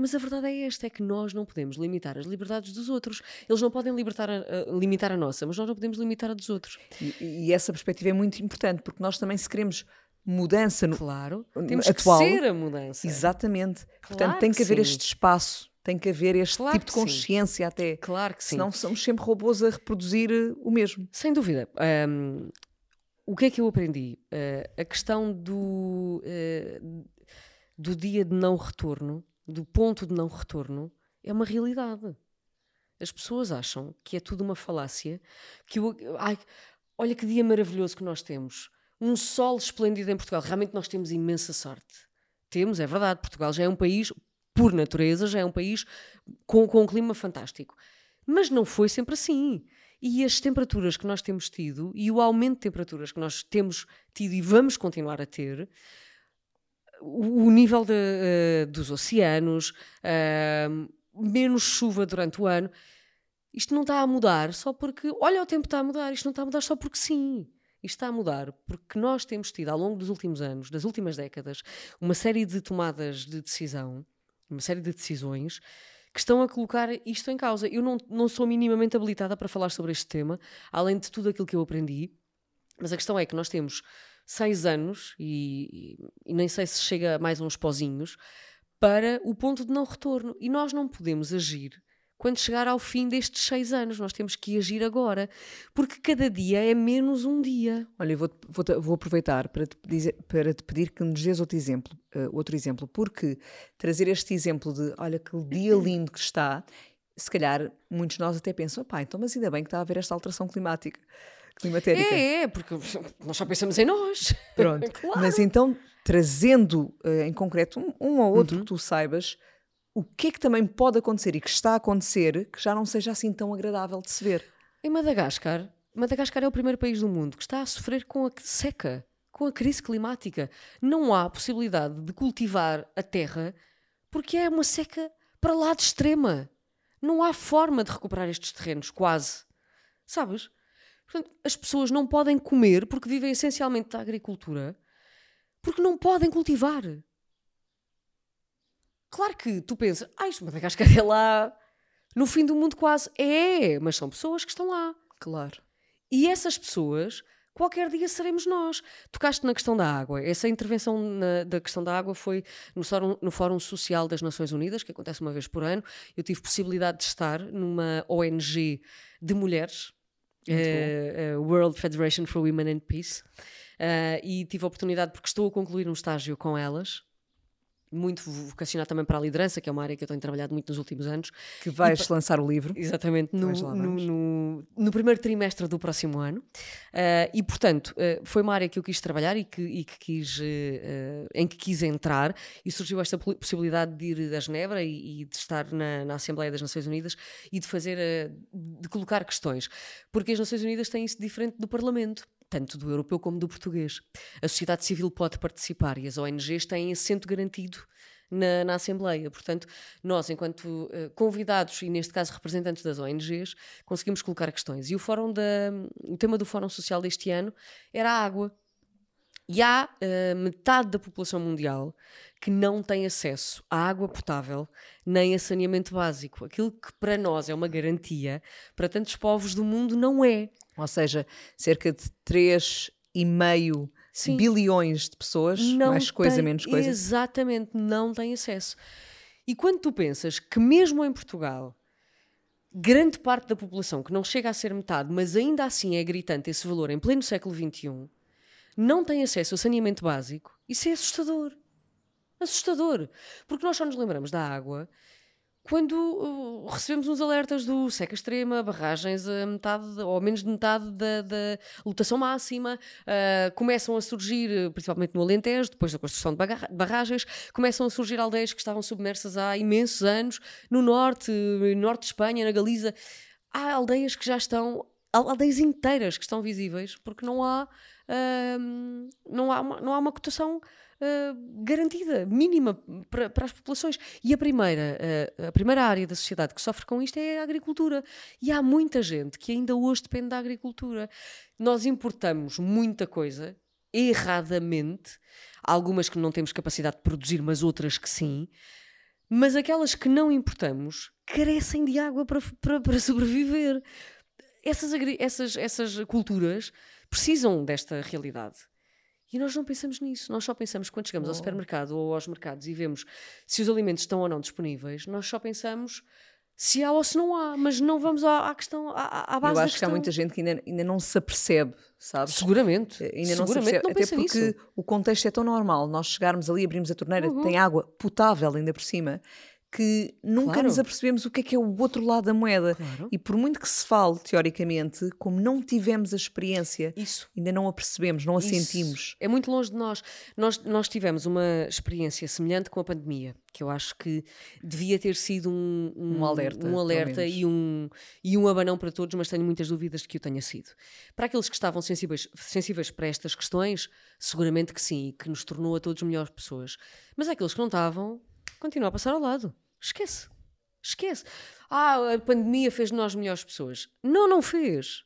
Mas a verdade é esta, é que nós não podemos limitar as liberdades dos outros. Eles não podem libertar a- limitar a nossa, mas nós não podemos limitar a dos outros. E, e essa perspectiva é muito importante, porque nós também, se queremos mudança no, Claro, temos atual, que ser a mudança. Exatamente. Portanto, Claro tem que que haver sim. este espaço, tem que haver este Claro tipo de que sim. consciência até. Claro que sim. Senão somos sempre robôs a reproduzir eh, o mesmo. Sem dúvida. Hum, o que é que eu aprendi? Uh, a questão do, uh, do dia de não retorno, do ponto de não retorno, é uma realidade. As pessoas acham que é tudo uma falácia, que o, ai, olha que dia maravilhoso que nós temos. Um sol esplêndido em Portugal. Realmente nós temos imensa sorte. Temos, é verdade. Portugal já é um país, por natureza, já é um país com, com um clima fantástico. Mas não foi sempre assim. E as temperaturas que nós temos tido e o aumento de temperaturas que nós temos tido e vamos continuar a ter, o, nível de, eh, dos oceanos, ah, menos chuva durante o ano, isto não está a mudar só porque, olha, o tempo está a mudar, isto não está a mudar só porque sim. Isto está a mudar porque nós temos tido, ao longo dos últimos anos, das últimas décadas, uma série de tomadas de decisão, uma série de decisões que estão a colocar isto em causa. Eu não, não sou minimamente habilitada para falar sobre este tema, além de tudo aquilo que eu aprendi, mas a questão é que nós temos seis anos, e, e, e nem sei se chega a mais uns pozinhos, para o ponto de não retorno. E nós não podemos agir quando chegar ao fim destes seis anos. Nós temos que agir agora, porque cada dia é menos um dia. Olha, eu vou, vou, vou aproveitar para te, dizer, para te pedir que nos dês outro exemplo, uh, outro exemplo, porque trazer este exemplo de olha que dia (coughs) lindo que está, se calhar muitos de nós até pensam, pá, então mas ainda bem que está a haver esta alteração climática. Climatérica. É, é, porque nós só pensamos em nós. (laughs) Pronto. Claro. Mas então, trazendo uh, em concreto um, um ou outro Uhum. que tu saibas, o que é que também pode acontecer e que está a acontecer que já não seja assim tão agradável de se ver? Em Madagascar, Madagascar é o primeiro país do mundo que está a sofrer com a seca, com a crise climática. Não há possibilidade de cultivar a terra porque é uma seca para lá de extrema. Não há forma de recuperar estes terrenos, quase. Sabes? Portanto, as pessoas não podem comer porque vivem essencialmente da agricultura, porque não podem cultivar. Claro que tu pensas, ah, isto Madagascar é lá no fim do mundo quase. É, mas são pessoas que estão lá. Claro. E essas pessoas, qualquer dia seremos nós. Tocaste na questão da água. Essa intervenção na- da questão da água foi no Fórum, no Fórum Social das Nações Unidas, que acontece uma vez por ano. Eu tive possibilidade de estar numa ONG de mulheres, eh, World Federation for Women and Peace, eh, e tive a oportunidade, porque estou a concluir um estágio com elas. Muito vocacionado também para a liderança, que é uma área que eu tenho trabalhado muito nos últimos anos. Que vais lançar o livro. Exatamente, no, lá no, no- no primeiro trimestre do próximo ano. Ah, e, portanto, ah, foi uma área que eu quis trabalhar e que, e que quis, eh, em que quis entrar, e surgiu esta possibilidade de ir a Genebra e, e de estar na, na Assembleia das Nações Unidas e de fazer, de colocar questões. Porque as Nações Unidas têm isso diferente do Parlamento. Tanto do europeu como do português. A sociedade civil pode participar e as ONGs têm assento garantido na, na Assembleia. Portanto, nós, enquanto eh, convidados e, neste caso, representantes das ONGs, conseguimos colocar questões. E o, fórum da, o tema do Fórum Social deste ano era a água. E há eh, metade da população mundial que não tem acesso à água potável nem a saneamento básico. Aquilo que para nós é uma garantia, para tantos povos do mundo não é. Ou seja, cerca de 3,5 Sim. bilhões de pessoas, não mais coisa, tem- menos coisa. Exatamente, não tem acesso. E quando tu pensas que mesmo em Portugal, grande parte da população, que não chega a ser metade, mas ainda assim é gritante esse valor em pleno século XXI, não tem acesso a saneamento básico, isso é assustador. Assustador. Porque nós só nos lembramos da água quando uh, recebemos uns alertas do seca extrema, barragens a metade ou menos de metade da, da lotação máxima, uh, começam a surgir, uh, principalmente no Alentejo, depois da construção de barragens, começam a surgir aldeias que estavam submersas há imensos anos, no norte, no norte de Espanha, na Galiza. Há aldeias que já estão, aldeias inteiras que estão visíveis, porque não há, não há, uma, não há uma cotação ah, garantida, mínima para, para as populações. E a primeira, ah, a primeira área da sociedade que sofre com isto é a agricultura. E há muita gente que ainda hoje depende da agricultura. Nós importamos muita coisa erradamente, algumas que não temos capacidade de produzir, mas outras que sim. Mas aquelas que não importamos carecem de água para, para, para sobreviver. Essas, essas, essas culturas precisam desta realidade. E nós não pensamos nisso. Nós só pensamos quando chegamos ao supermercado ou aos mercados e vemos se os alimentos estão ou não disponíveis, nós só pensamos se há ou se não há, mas não vamos à, à questão, à, à base Eu acho que há muita gente que ainda, ainda não se apercebe, sabes? Seguramente. Ainda não se Seguramente apercebe, não até porque nisso. o contexto é tão normal. Nós chegarmos ali, abrimos a torneira, tem água potável ainda por cima, que nunca Claro. nos apercebemos o que é que é o outro lado da moeda. Claro. E por muito que se fale, teoricamente, como não tivemos a experiência, Isso. ainda não a percebemos, não a Isso. sentimos. É muito longe de nós. nós. Nós tivemos uma experiência semelhante com a pandemia, que eu acho que devia ter sido um, Um alerta, um alerta e, um, e um abanão para todos, mas tenho muitas dúvidas de que o tenha sido. Para aqueles que estavam sensíveis, sensíveis para estas questões, seguramente que sim, que nos tornou a todos melhores pessoas. Mas aqueles que não estavam, continuam a passar ao lado. Esquece. Esquece. Ah, a pandemia fez de nós melhores pessoas. Não, não fez.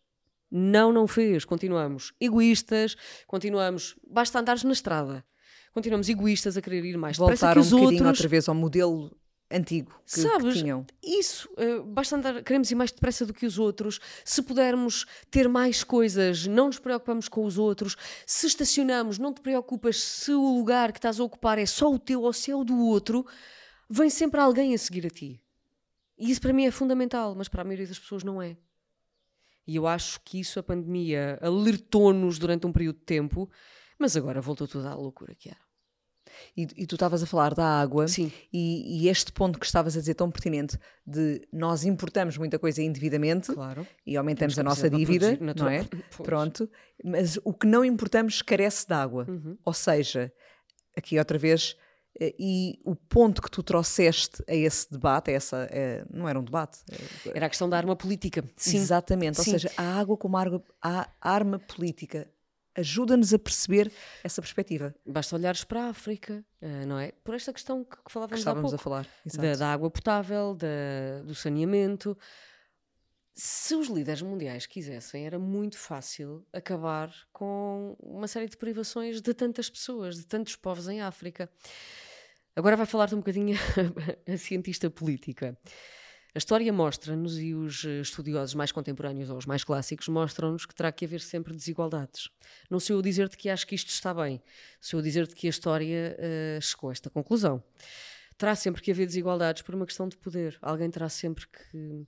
Não, não fez. Continuamos egoístas, continuamos. Basta andares na estrada. Continuamos egoístas a querer ir mais depressa Voltar que um os bocadinho outros. outra vez ao modelo antigo que, que Sabes, tinham. isso, eh, basta andar, queremos ir mais depressa do que os outros. Se pudermos ter mais coisas, não nos preocupamos com os outros. Se estacionamos, não te preocupas se o lugar que estás a ocupar é só o teu ou se é o do outro, vem sempre alguém a seguir a ti. E isso para mim é fundamental, mas para a maioria das pessoas não é. E eu acho que isso a pandemia alertou-nos durante um período de tempo, mas agora voltou tudo à loucura que era. E, e tu estavas a falar da água Sim. E, e este ponto que estavas a dizer tão pertinente de nós importamos muita coisa indevidamente Claro. e aumentamos a nossa dívida, produzir, não é? (laughs) Pois. Pronto, mas o que não importamos carece de água. Uhum. Ou seja, aqui outra vez, e o ponto que tu trouxeste a esse debate, a essa, eh, não era um debate, eh, Era a questão da arma política. Sim. exatamente, ou Sim. seja, a água como arma, a arma política ajuda-nos a perceber essa perspectiva Basta olhares para a África, eh, não é? Por esta questão que, que que falávamos há pouco. a falar. da, da água potável, da- do saneamento. Se os líderes mundiais quisessem, era muito fácil acabar com uma série de privações de tantas pessoas, de tantos povos em África. Agora vai falar-te um bocadinho (laughs) a cientista política. A história mostra-nos, e os eh, estudiosos mais contemporâneos ou os mais clássicos mostram-nos que terá que haver sempre desigualdades. Não sou eu dizer-te que acho que isto está bem, sou eu dizer-te que a história eh, chegou a esta conclusão terá sempre que haver desigualdades por uma questão de poder. Alguém terá sempre que,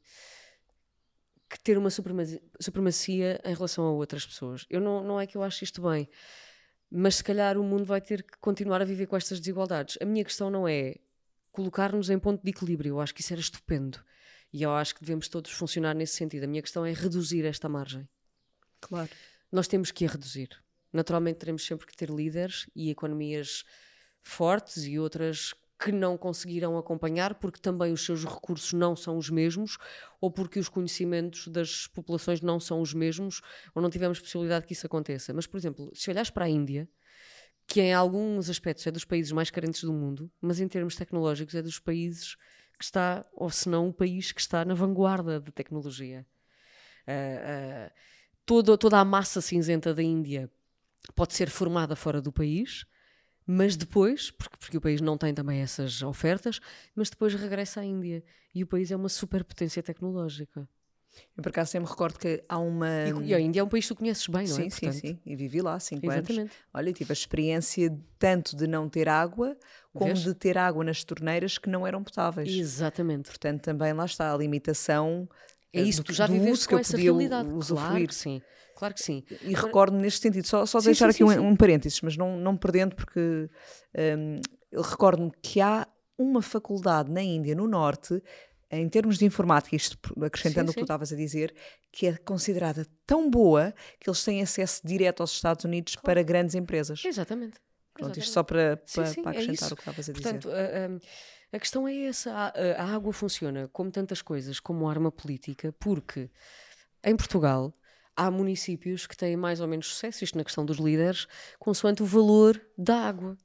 que ter uma supremacia, supremacia em relação a outras pessoas. Eu não, não é que eu acho isto bem, mas se calhar o mundo vai ter que continuar a viver com estas desigualdades. A minha questão não é colocar-nos em ponto de equilíbrio. Eu acho que isso era estupendo. E eu acho que devemos todos funcionar nesse sentido. A minha questão é reduzir esta margem. Claro. Nós temos que a reduzir. Naturalmente teremos sempre que ter líderes e economias fortes e outras que não conseguirão acompanhar porque também os seus recursos não são os mesmos ou porque os conhecimentos das populações não são os mesmos ou não tivemos possibilidade que isso aconteça. Mas, por exemplo, se olhares para a Índia, que em alguns aspectos é dos países mais carentes do mundo, mas em termos tecnológicos é dos países que está, ou se não, o país que está na vanguarda da tecnologia. Ah, ah, toda, toda a massa cinzenta da Índia pode ser formada fora do país, mas depois, porque, porque o país não tem também essas ofertas, mas depois regressa à Índia. E o país é uma superpotência tecnológica. Eu por acaso sempre me recordo que há uma. E, e a Índia é um país que tu conheces bem, não sim, é? sim, Portanto, sim. E vivi lá cinco anos. Exatamente. Olha, tive a experiência tanto de não ter água, como Vês? de ter água nas torneiras que não eram potáveis. Exatamente. Portanto, também lá está a limitação. É isso, do, tu já viveste com eu essa realidade. Claro usufruir. que sim. Claro que sim. E recordo neste sentido, só, só Sim, deixar sim, aqui sim, um, sim. um parênteses, mas não, não perdendo, porque eu recordo-me que há uma faculdade na Índia, no Norte, em termos de informática, isto acrescentando Sim, o que tu sim. estavas a dizer, que é considerada tão boa que eles têm acesso direto aos Estados Unidos para grandes empresas. Exatamente. Pronto, isto Exatamente. só para, Sim, para, sim, para é acrescentar isso. o que estavas a dizer. Portanto, a, a- a questão é essa. A, a- água funciona como tantas coisas, como arma política, porque em Portugal há municípios que têm mais ou menos sucesso, isto na questão dos líderes, consoante o valor da água.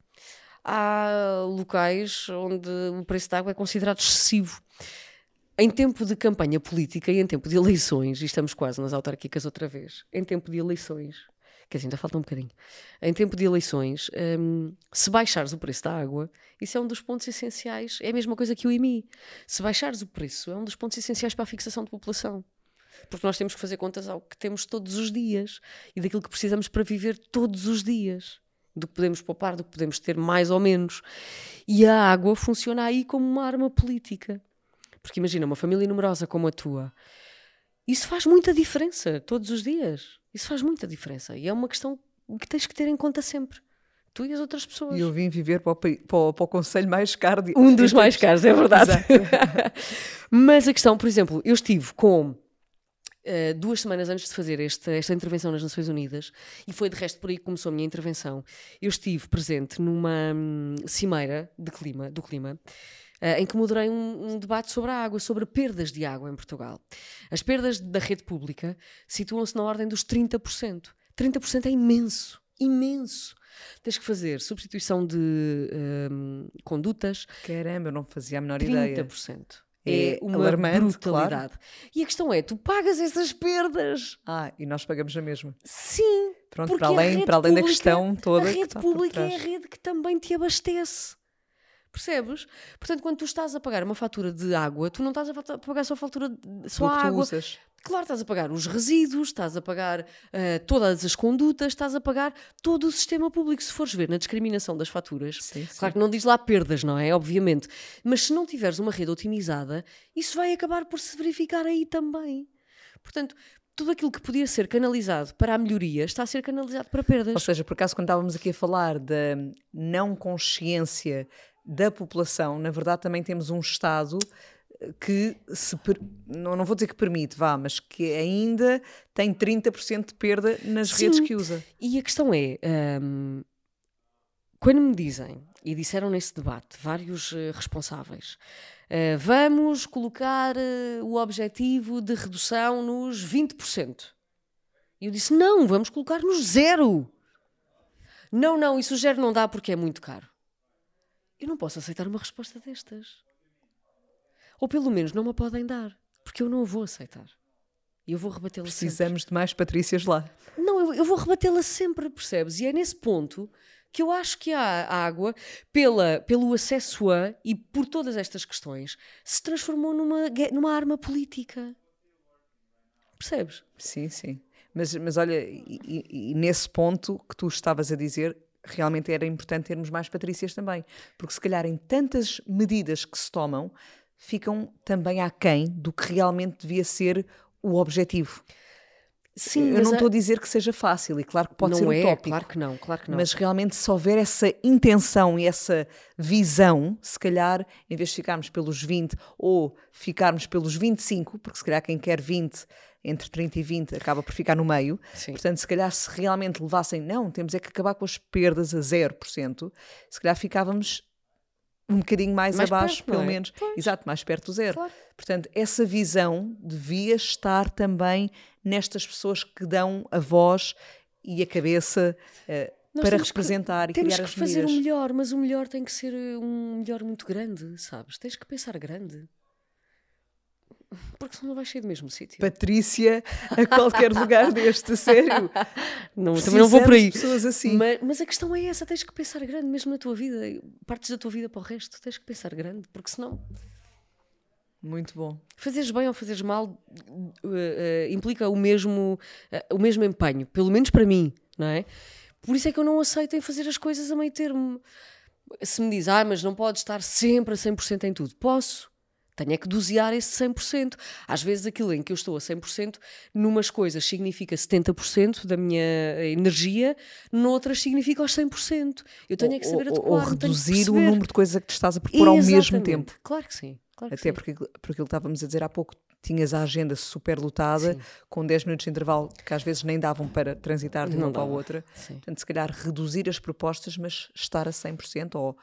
Há locais onde o preço da água é considerado excessivo. Em tempo de campanha política e em tempo de eleições, e estamos quase nas autárquicas outra vez, em tempo de eleições, quer dizer, ainda falta um bocadinho, em tempo de eleições, hum, se baixares o preço da água, isso é um dos pontos essenciais, é a mesma coisa que o IMI. Se baixares o preço, é um dos pontos essenciais para a fixação de população. Porque nós temos que fazer contas ao que temos todos os dias e daquilo que precisamos para viver todos os dias. Do que podemos poupar, do que podemos ter mais ou menos. E a água funciona aí como uma arma política. Porque imagina, uma família numerosa como a tua, isso faz muita diferença todos os dias. Isso faz muita diferença. E é uma questão que tens que ter em conta sempre. Tu e as outras pessoas. E eu vim viver para o, para para o conselho mais caro. de- Um dos mais caros, é verdade. (laughs) Mas a questão, por exemplo, eu estive com eh, duas semanas antes de fazer esta, esta intervenção nas Nações Unidas, e foi de resto por aí que começou a minha intervenção. Eu estive presente numa hum, cimeira de clima, do clima. Eh, em que moderei um, um debate sobre a água, sobre perdas de água em Portugal. As perdas da rede pública situam-se na ordem dos 30%. 30% é imenso, imenso. Tens que fazer substituição de hum, condutas, Caramba, eu não fazia a menor ideia. 30%. É É, uma alarmante, brutalidade. E a questão é, tu pagas essas perdas? Ah, e nós pagamos a mesma. Sim. Pronto, para além, para além da pública- questão toda. A que rede por pública é a rede que também te abastece. Percebes? Portanto, quando tu estás a pagar uma fatura de água, tu não estás a pagar só a fatura de, só a água. usas. Claro, estás a pagar os resíduos, estás a pagar ah, todas as condutas, estás a pagar todo o sistema público. Se fores ver na discriminação das faturas, Sim, sim. Claro que não diz lá perdas, não é? Obviamente. Mas se não tiveres uma rede otimizada, isso vai acabar por se verificar aí também. Portanto, tudo aquilo que podia ser canalizado para a melhoria está a ser canalizado para perdas. Ou seja, por acaso, quando estávamos aqui a falar da não consciência da população, na verdade também temos um Estado eh, que se não, não vou dizer que permite, vá, mas que ainda tem 30% de perda nas Sim. redes que usa. E a questão é, hum, quando me dizem, e disseram nesse debate vários uh, responsáveis, uh, vamos colocar uh, o objetivo de redução nos 20%. E eu disse, não, vamos colocar nos zero. Não, não, isso zero não dá porque é muito caro. Eu não posso aceitar uma resposta destas. Ou pelo menos não me podem dar, porque eu não a vou aceitar. E eu vou rebatê-la sempre. Precisamos de mais Patrícias lá. Não, eu, eu vou rebatê-la sempre, percebes? E é nesse ponto que eu acho que a água, pela, pelo acesso a e por todas estas questões, se transformou numa, numa arma política. Percebes? Sim, sim. Mas, mas olha, e, e, nesse ponto que tu estavas a dizer, realmente era importante termos mais Patrícias também. Porque se calhar em tantas medidas que se tomam, ficam também aquém do que realmente devia ser o objetivo. Sim, eu não estou a... a dizer que seja fácil e claro que pode não ser é, utópico. Claro que não, claro que não. Mas realmente se houver essa intenção e essa visão, se calhar em vez de ficarmos pelos 20 ou ficarmos pelos 25, porque se calhar quem quer 20 entre 30 e 20 acaba por ficar no meio. Sim. Portanto, se calhar se realmente levassem, não, temos é que acabar com as perdas a 0%, se calhar ficávamos um bocadinho mais, mais abaixo, perto, pelo é? menos. Pois. Exato, mais perto do zero. Claro. Portanto, essa visão devia estar também nestas pessoas que dão a voz e a cabeça uh, para representar que, e criar as Temos que fazer o melhor, mas o melhor tem que ser eh, um melhor muito grande, sabes? Tens que pensar grande. Porque senão não vais sair do mesmo sítio. Patrícia, a qualquer lugar deste, sério. Não, também não vou por aí. pessoas assim. Mas, mas, a questão é essa: tens que pensar grande, mesmo na tua vida. Partes da tua vida para o resto, tens que pensar grande, porque senão. Muito bom. Fazeres bem ou fazeres mal uh, uh, implica o mesmo, uh, o mesmo empenho, pelo menos para mim, não é? Por isso é que eu não aceito em fazer as coisas a meio termo. Se me diz, ah, mas não podes estar sempre a 100% em tudo. Posso, tenho é que dosear esse 100%. Às vezes aquilo em que eu estou a 100%, numas coisas significa 70% da minha energia, noutras significa aos 100%. Eu tenho ou, é que saber adequar. Ou reduzir o número de coisas que te estás a propor ao mesmo tempo. Claro que sim. Claro Até porque, porque aquilo que estávamos a dizer há pouco, tinhas a agenda super lotada, Sim. com 10 minutos de intervalo que às vezes nem davam para transitar de uma para a outra. Sim. Portanto, se calhar reduzir as propostas, mas estar a 100% ou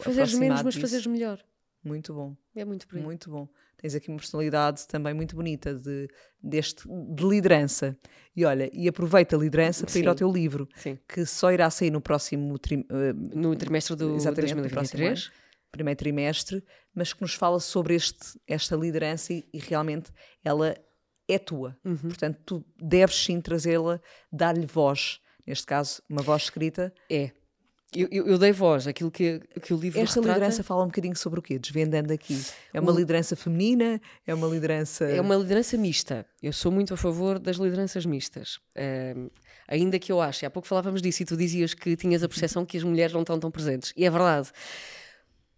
Fazeres menos, mas fazeres melhor. Muito bom. É muito bom. Muito bom. Tens aqui uma personalidade também muito bonita de, deste, de liderança. E olha, e aproveita a liderança para Sim. ir ao teu livro, Sim. que só irá sair no próximo tri, uh, no trimestre do exatamente, 2023. primeiro trimestre, mas que nos fala sobre este, esta liderança e, e realmente ela é tua. Uhum. Portanto, tu deves sim trazê-la, dar-lhe voz. Neste caso, uma voz escrita. É. Eu, eu, eu, dei voz àquilo que, que o livro Esta retrata. liderança fala um bocadinho sobre o quê? Desvendando aqui. É uma o... liderança feminina? É uma liderança... É uma liderança mista. Eu sou muito a favor das lideranças mistas. Um, ainda que eu ache, há pouco falávamos disso e tu dizias que tinhas a percepção que as mulheres não estão tão presentes. E é verdade.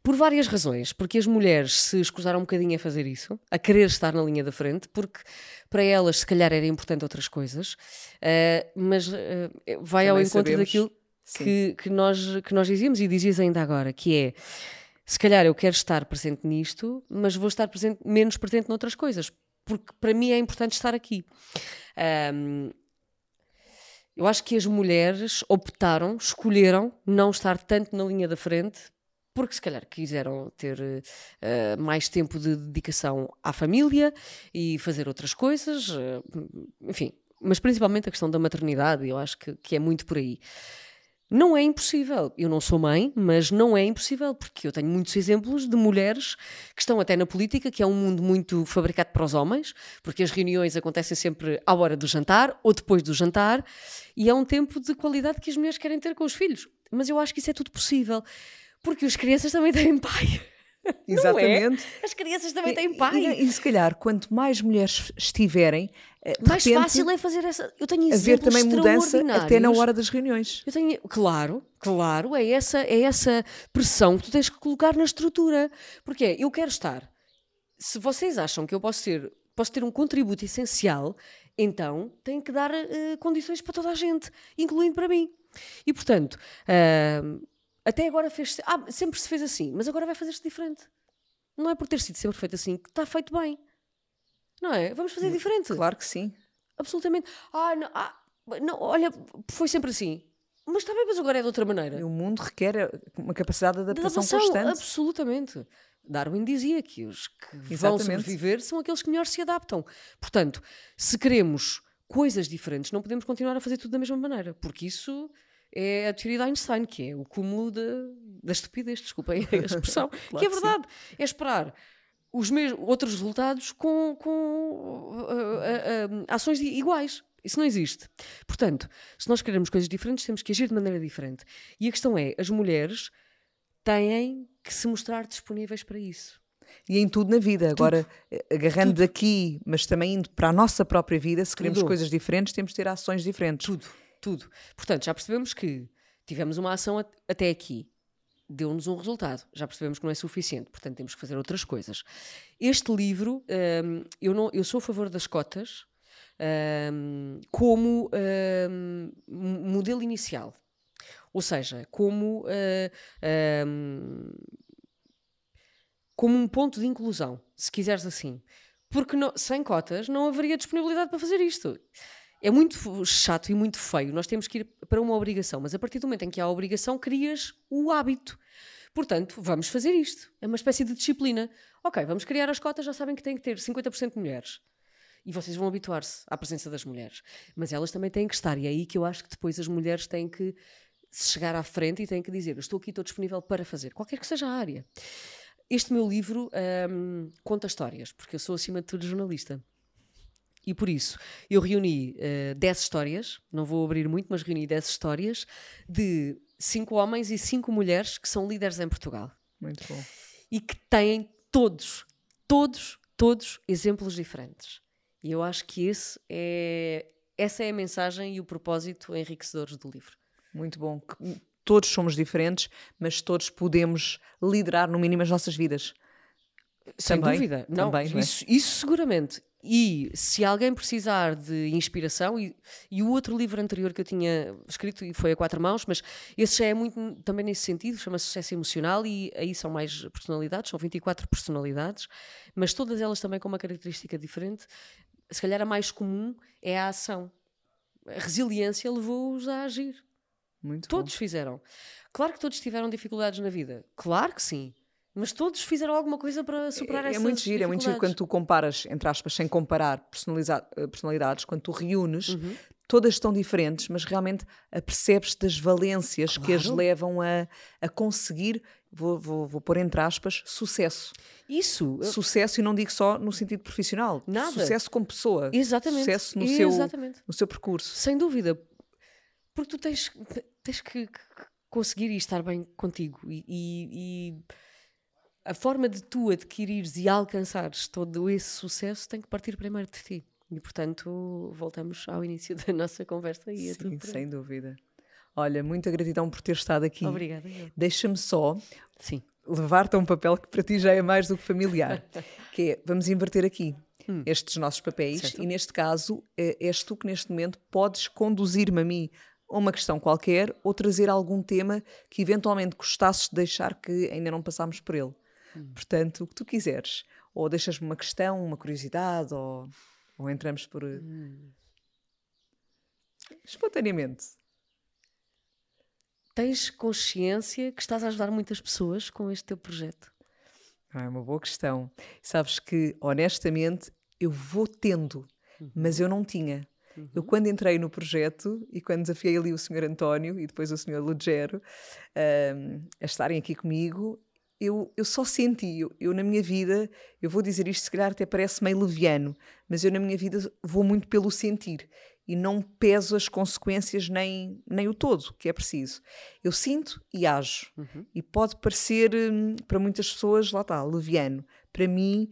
Por várias razões. Porque as mulheres se escusaram um bocadinho a fazer isso, a querer estar na linha da frente, porque para elas se calhar era importante outras coisas, uh, mas uh, vai Também ao encontro sabemos. daquilo que, que, nós, que nós dizíamos e dizias ainda agora, que é se calhar eu quero estar presente nisto, mas vou estar presente, menos presente noutras coisas, porque para mim é importante estar aqui. Um, eu acho que as mulheres optaram, escolheram não estar tanto na linha da frente, porque se calhar quiseram ter uh, mais tempo de dedicação à família e fazer outras coisas, uh, enfim, mas principalmente a questão da maternidade, eu acho que, que é muito por aí. Não é impossível. Eu não sou mãe, mas não é impossível, porque eu tenho muitos exemplos de mulheres que estão até na política, que é um mundo muito fabricado para os homens, porque as reuniões acontecem sempre à hora do jantar ou depois do jantar, e é um tempo de qualidade que as mulheres querem ter com os filhos. Mas eu acho que isso é tudo possível, porque as crianças também (laughs) têm pai. (laughs) É? Exatamente. É? As crianças também têm pai. E, e, se calhar, quanto mais mulheres estiverem, eh, mais repente, fácil é fazer essa. Eu tenho haver também mudança até na hora das reuniões. Eu tenho, claro, claro, é essa, é essa pressão que tu tens que colocar na estrutura. Porque é, eu quero estar. Se vocês acham que eu posso ter, posso ter um contributo essencial, então tem que dar uh, condições para toda a gente, incluindo para mim. E portanto, uh, até agora fez. Ah, sempre se fez assim, mas agora vai fazer-se diferente. Não é por ter sido sempre feito assim que está feito bem. Não é? Vamos fazer diferente. Claro que sim. Absolutamente. Ah, não, ah, não olha, foi sempre assim. Mas está bem, mas agora é de outra maneira. E o mundo requer uma capacidade de adaptação, de adaptação constante. Absolutamente. Darwin dizia que os que Exatamente. vão sobreviver são aqueles que melhor se adaptam. Portanto, se queremos coisas diferentes, não podemos continuar a fazer tudo da mesma maneira, porque isso é a teoria de Einstein, que é o cúmulo da, da estupidez, desculpem a (laughs) expressão, claro que é verdade. Sim. É esperar os mesmos, outros resultados com, com uh, uh, uh, ações iguais. Isso não existe. Portanto, se nós queremos coisas diferentes, temos que agir de maneira diferente. E a questão é: as mulheres têm que se mostrar disponíveis para isso. E em tudo na vida. Tudo. Agora, eh, agarrando tudo. daqui, mas também indo para a nossa própria vida, se queremos tudo. coisas diferentes, temos de ter ações diferentes. Tudo, tudo. Portanto, já percebemos que tivemos uma ação até aqui. Deu-nos um resultado. Já percebemos que não é suficiente, portanto temos que fazer outras coisas. Este livro, hum, eu, não, eu sou a favor das cotas, um, como um, modelo inicial. Ou seja, como, uh, um, como um ponto de inclusão, se quiseres assim. Porque não, sem cotas não haveria disponibilidade para fazer isto. É muito chato e muito feio. Nós temos que ir para uma obrigação, mas a partir do momento em que há a obrigação, crias o hábito. Portanto, vamos fazer isto. É uma espécie de disciplina. Ok, vamos criar as cotas, já sabem que tem que ter 50% de mulheres e vocês vão habituar-se à presença das mulheres. Mas elas também têm que estar, e é aí que eu acho que depois as mulheres têm que chegar à frente e têm que dizer: estou aqui, estou disponível para fazer, qualquer que seja a área. Este meu livro um, conta histórias, porque eu sou, acima de tudo, jornalista. E por isso, eu reuni uh, 10 histórias, não vou abrir muito, mas reuni 10 histórias de 5 homens e 5 mulheres que são líderes em Portugal. Muito bom. E que têm todos, todos, todos exemplos diferentes. E eu acho que esse é, essa é a mensagem e o propósito enriquecedores do livro. Muito bom. Todos somos diferentes, mas todos podemos liderar no mínimo as nossas vidas. Sem Também? dúvida. Não, Também, não é? isso, isso seguramente. E se alguém precisar de inspiração, e, e, o outro livro anterior que eu tinha escrito e foi a quatro mãos, mas esse já é muito também nesse sentido, chama-se Sucesso Emocional, e aí são mais personalidades, são 24 personalidades, mas todas elas também com uma característica diferente se calhar a mais comum é a ação. A resiliência levou-os a agir. Muito todos bom. fizeram. Claro que todos tiveram dificuldades na vida. Claro que sim. Mas todos fizeram alguma coisa para superar é, essas É muito giro, é muito giro quando tu comparas, entre aspas, sem comparar eh, personalidades, quando tu reúnes, uhum. todas estão diferentes, mas realmente percebes das valências claro. que as levam a, a conseguir vou, vou, vou pôr entre aspas, sucesso. Isso. Sucesso, e não digo só no sentido profissional. Nada. Sucesso como pessoa. Exatamente. Sucesso no, Exatamente. Seu, no seu percurso. Sem dúvida. Porque tu tens, tens que, que conseguir estar bem contigo. E, e, e, a forma de tu adquirires e alcançares todo esse sucesso tem que partir primeiro de ti. E, portanto, voltamos ao início (laughs) da nossa conversa. E Sim, sem dúvida. Olha, muita gratidão por ter estado aqui. Obrigada. Deixa-me só Sim. levar-te a um papel que para ti já é mais do que familiar, (laughs) que é, vamos inverter aqui hum. estes nossos papéis certo. e neste caso é, és tu que neste momento podes conduzir-me a mim a uma questão qualquer ou trazer algum tema que eventualmente gostasses de deixar que ainda não passámos por ele. Hum. Portanto, o que tu quiseres. Ou deixas-me uma questão, uma curiosidade, ou, ou entramos por... Hum. Espontaneamente tens consciência que estás a ajudar muitas pessoas com este teu projeto? Ah, é uma boa questão. Sabes que, honestamente, eu vou tendo, uhum. mas eu não tinha. Uhum. Eu, quando entrei no projeto e quando desafiei ali o Sr. António e depois o Sr. Lugero um, a estarem aqui comigo, eu, eu só senti, eu, eu, na minha vida, eu vou dizer isto, se calhar até parece meio leviano, mas eu na minha vida vou muito pelo sentir e não peso as consequências nem, nem o todo que é preciso. Eu sinto e ajo. Uhum. E pode parecer, hum, para muitas pessoas, lá está, leviano. Para mim,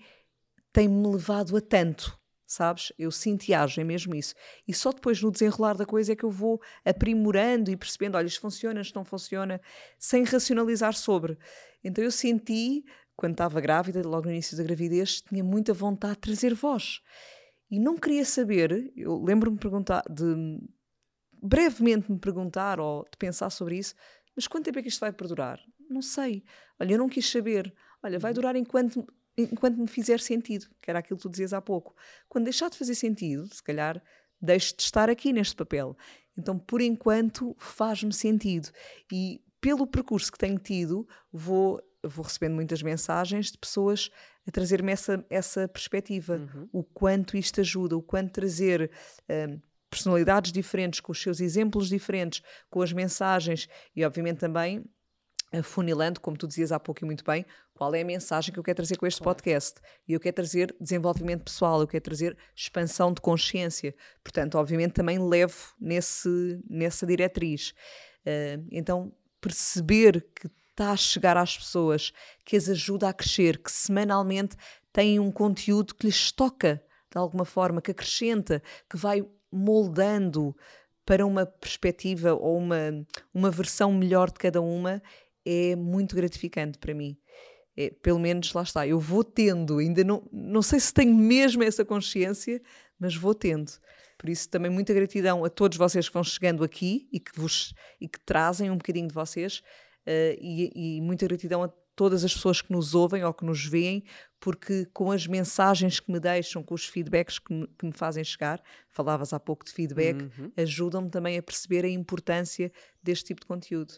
tem-me levado a tanto, sabes? Eu e é mesmo isso. E só depois, no desenrolar da coisa, é que eu vou aprimorando e percebendo: olha, isto funciona, isto não funciona, sem racionalizar sobre. Então eu senti, quando estava grávida, logo no início da gravidez, tinha muita vontade de trazer voz e não queria saber. Eu lembro-me de perguntar, de brevemente me perguntar ou de pensar sobre isso, mas quanto tempo é que isto vai perdurar? Não sei. Olha, eu não quis saber. Olha, vai uhum. durar enquanto, enquanto me fizer sentido, que era aquilo que tu dizias há pouco. Quando deixar de fazer sentido, se calhar deixo de estar aqui neste papel. Então, por enquanto, faz-me sentido. E pelo percurso que tenho tido, vou, vou recebendo muitas mensagens de pessoas a trazer-me essa, essa perspectiva. Uhum. O quanto isto ajuda, o quanto trazer. Um, personalidades diferentes, com os seus exemplos diferentes, com as mensagens e, obviamente, também afunilando, como tu dizias há pouco e muito bem, qual é a mensagem que eu quero trazer com este podcast. E eu quero trazer desenvolvimento pessoal, eu quero trazer expansão de consciência. Portanto, obviamente, também levo nesse, nessa diretriz. Uh, então, perceber que está a chegar às pessoas, que as ajuda a crescer, que semanalmente têm um conteúdo que lhes toca de alguma forma, que acrescenta, que vai moldando para uma perspectiva ou uma, uma versão melhor de cada uma, é muito gratificante para mim. É, pelo menos lá está, eu vou tendo, ainda não, não sei se tenho mesmo essa consciência, mas vou tendo. Por isso, também muita gratidão a todos vocês que vão chegando aqui e que, vos, e que trazem um bocadinho de vocês, uh, e, e muita gratidão a todas as pessoas que nos ouvem ou que nos veem, porque com as mensagens que me deixam, com os feedbacks que me, que me fazem chegar, falavas há pouco de feedback, uhum. ajudam-me também a perceber a importância deste tipo de conteúdo.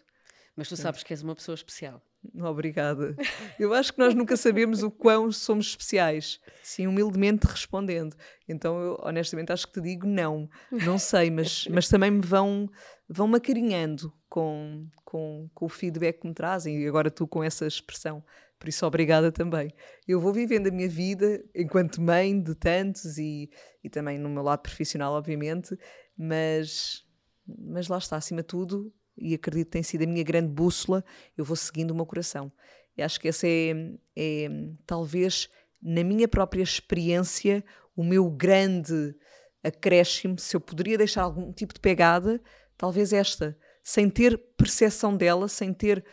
Mas tu sabes que és uma pessoa especial. Obrigada. Eu acho que nós nunca sabemos o quão somos especiais, sim, humildemente respondendo. Então, eu honestamente acho que te digo não, não sei, mas, mas também me vão, vão-me acarinhando com, com, com o feedback que me trazem e agora tu com essa expressão. Por isso, obrigada também. Eu vou vivendo a minha vida enquanto mãe de tantos e, e também no meu lado profissional, obviamente, mas, mas lá está, acima de tudo, e acredito que tem sido a minha grande bússola, eu vou seguindo o meu coração. E acho que essa é, é talvez, na minha própria experiência, o meu grande acréscimo, se eu poderia deixar algum tipo de pegada, talvez esta, sem ter percepção dela, sem ter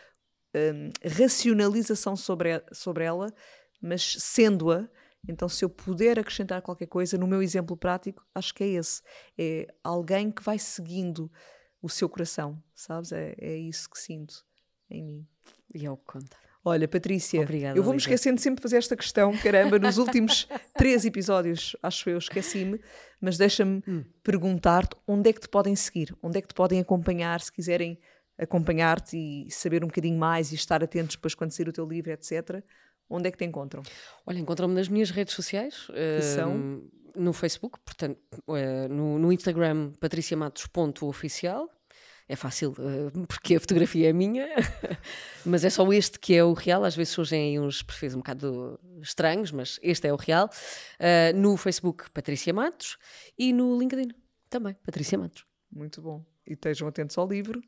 um, racionalização sobre, sobre ela, mas sendo-a, então se eu puder acrescentar qualquer coisa, no meu exemplo prático, acho que é esse. É alguém que vai seguindo o seu coração, sabes? É, é isso que sinto em mim. E é o que conta. Olha, Patrícia, Obrigada, eu vou-me esquecendo sempre de fazer esta questão, caramba, nos últimos (laughs) três episódios, acho eu, esqueci-me, mas deixa-me hum. perguntar-te onde é que te podem seguir, onde é que te podem acompanhar, se quiserem acompanhar-te e saber um bocadinho mais e estar atentos depois quando sair o teu livro, etc. Onde é que te encontram? Olha, encontram-me nas minhas redes sociais. Que uh, são? No Facebook, portanto, uh, no, no Instagram, patriciamatos.oficial é fácil, uh, porque a fotografia é minha, (laughs) mas é só este que é o real. Às vezes surgem uns perfis um bocado estranhos, mas este é o real. Uh, no Facebook, Patrícia Matos, e no LinkedIn também, Patrícia Matos. Muito bom. E estejam atentos ao livro.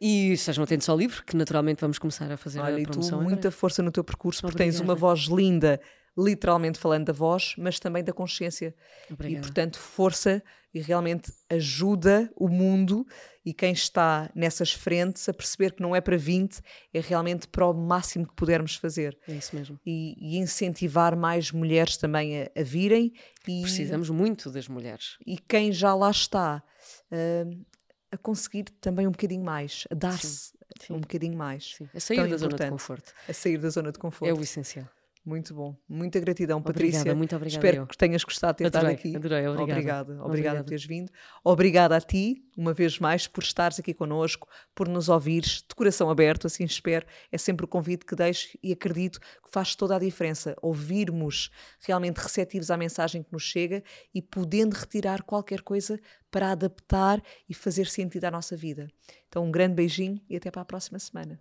E estejam atentos ao livro, que naturalmente vamos começar a fazer Olha, a promoção. E tu, muita força no teu percurso, porque tens uma voz linda literalmente falando da voz, mas também da consciência. Obrigada. E, portanto, força e realmente ajuda o mundo e quem está nessas frentes a perceber que não é para 20, é realmente para o máximo que pudermos fazer. É isso mesmo. E, e incentivar mais mulheres também a, a virem. E, Precisamos muito das mulheres. E quem já lá está. Uh, a conseguir também um bocadinho mais, a dar-se um bocadinho mais. Sim. A sair Tão da zona de conforto. A sair da zona de conforto. É o essencial. Muito bom. Muita gratidão, Patrícia. Obrigada, muito obrigada. Espero eu. que tenhas gostado de ter adorei, estado aqui. Adorei, obrigada. Obrigada, obrigada por teres vindo. Obrigada a ti, uma vez mais, por estares aqui connosco, por nos ouvires de coração aberto, assim espero. É sempre o convite que deixo e acredito que faz toda a diferença. Ouvirmos realmente receptivos à mensagem que nos chega e podendo retirar qualquer coisa para adaptar e fazer sentido à nossa vida. Então, um grande beijinho e até para a próxima semana.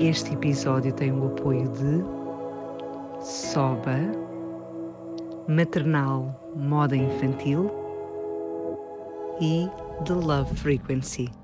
Este episódio tem o apoio de Soba, Maternal Moda Infantil e The Love Frequency.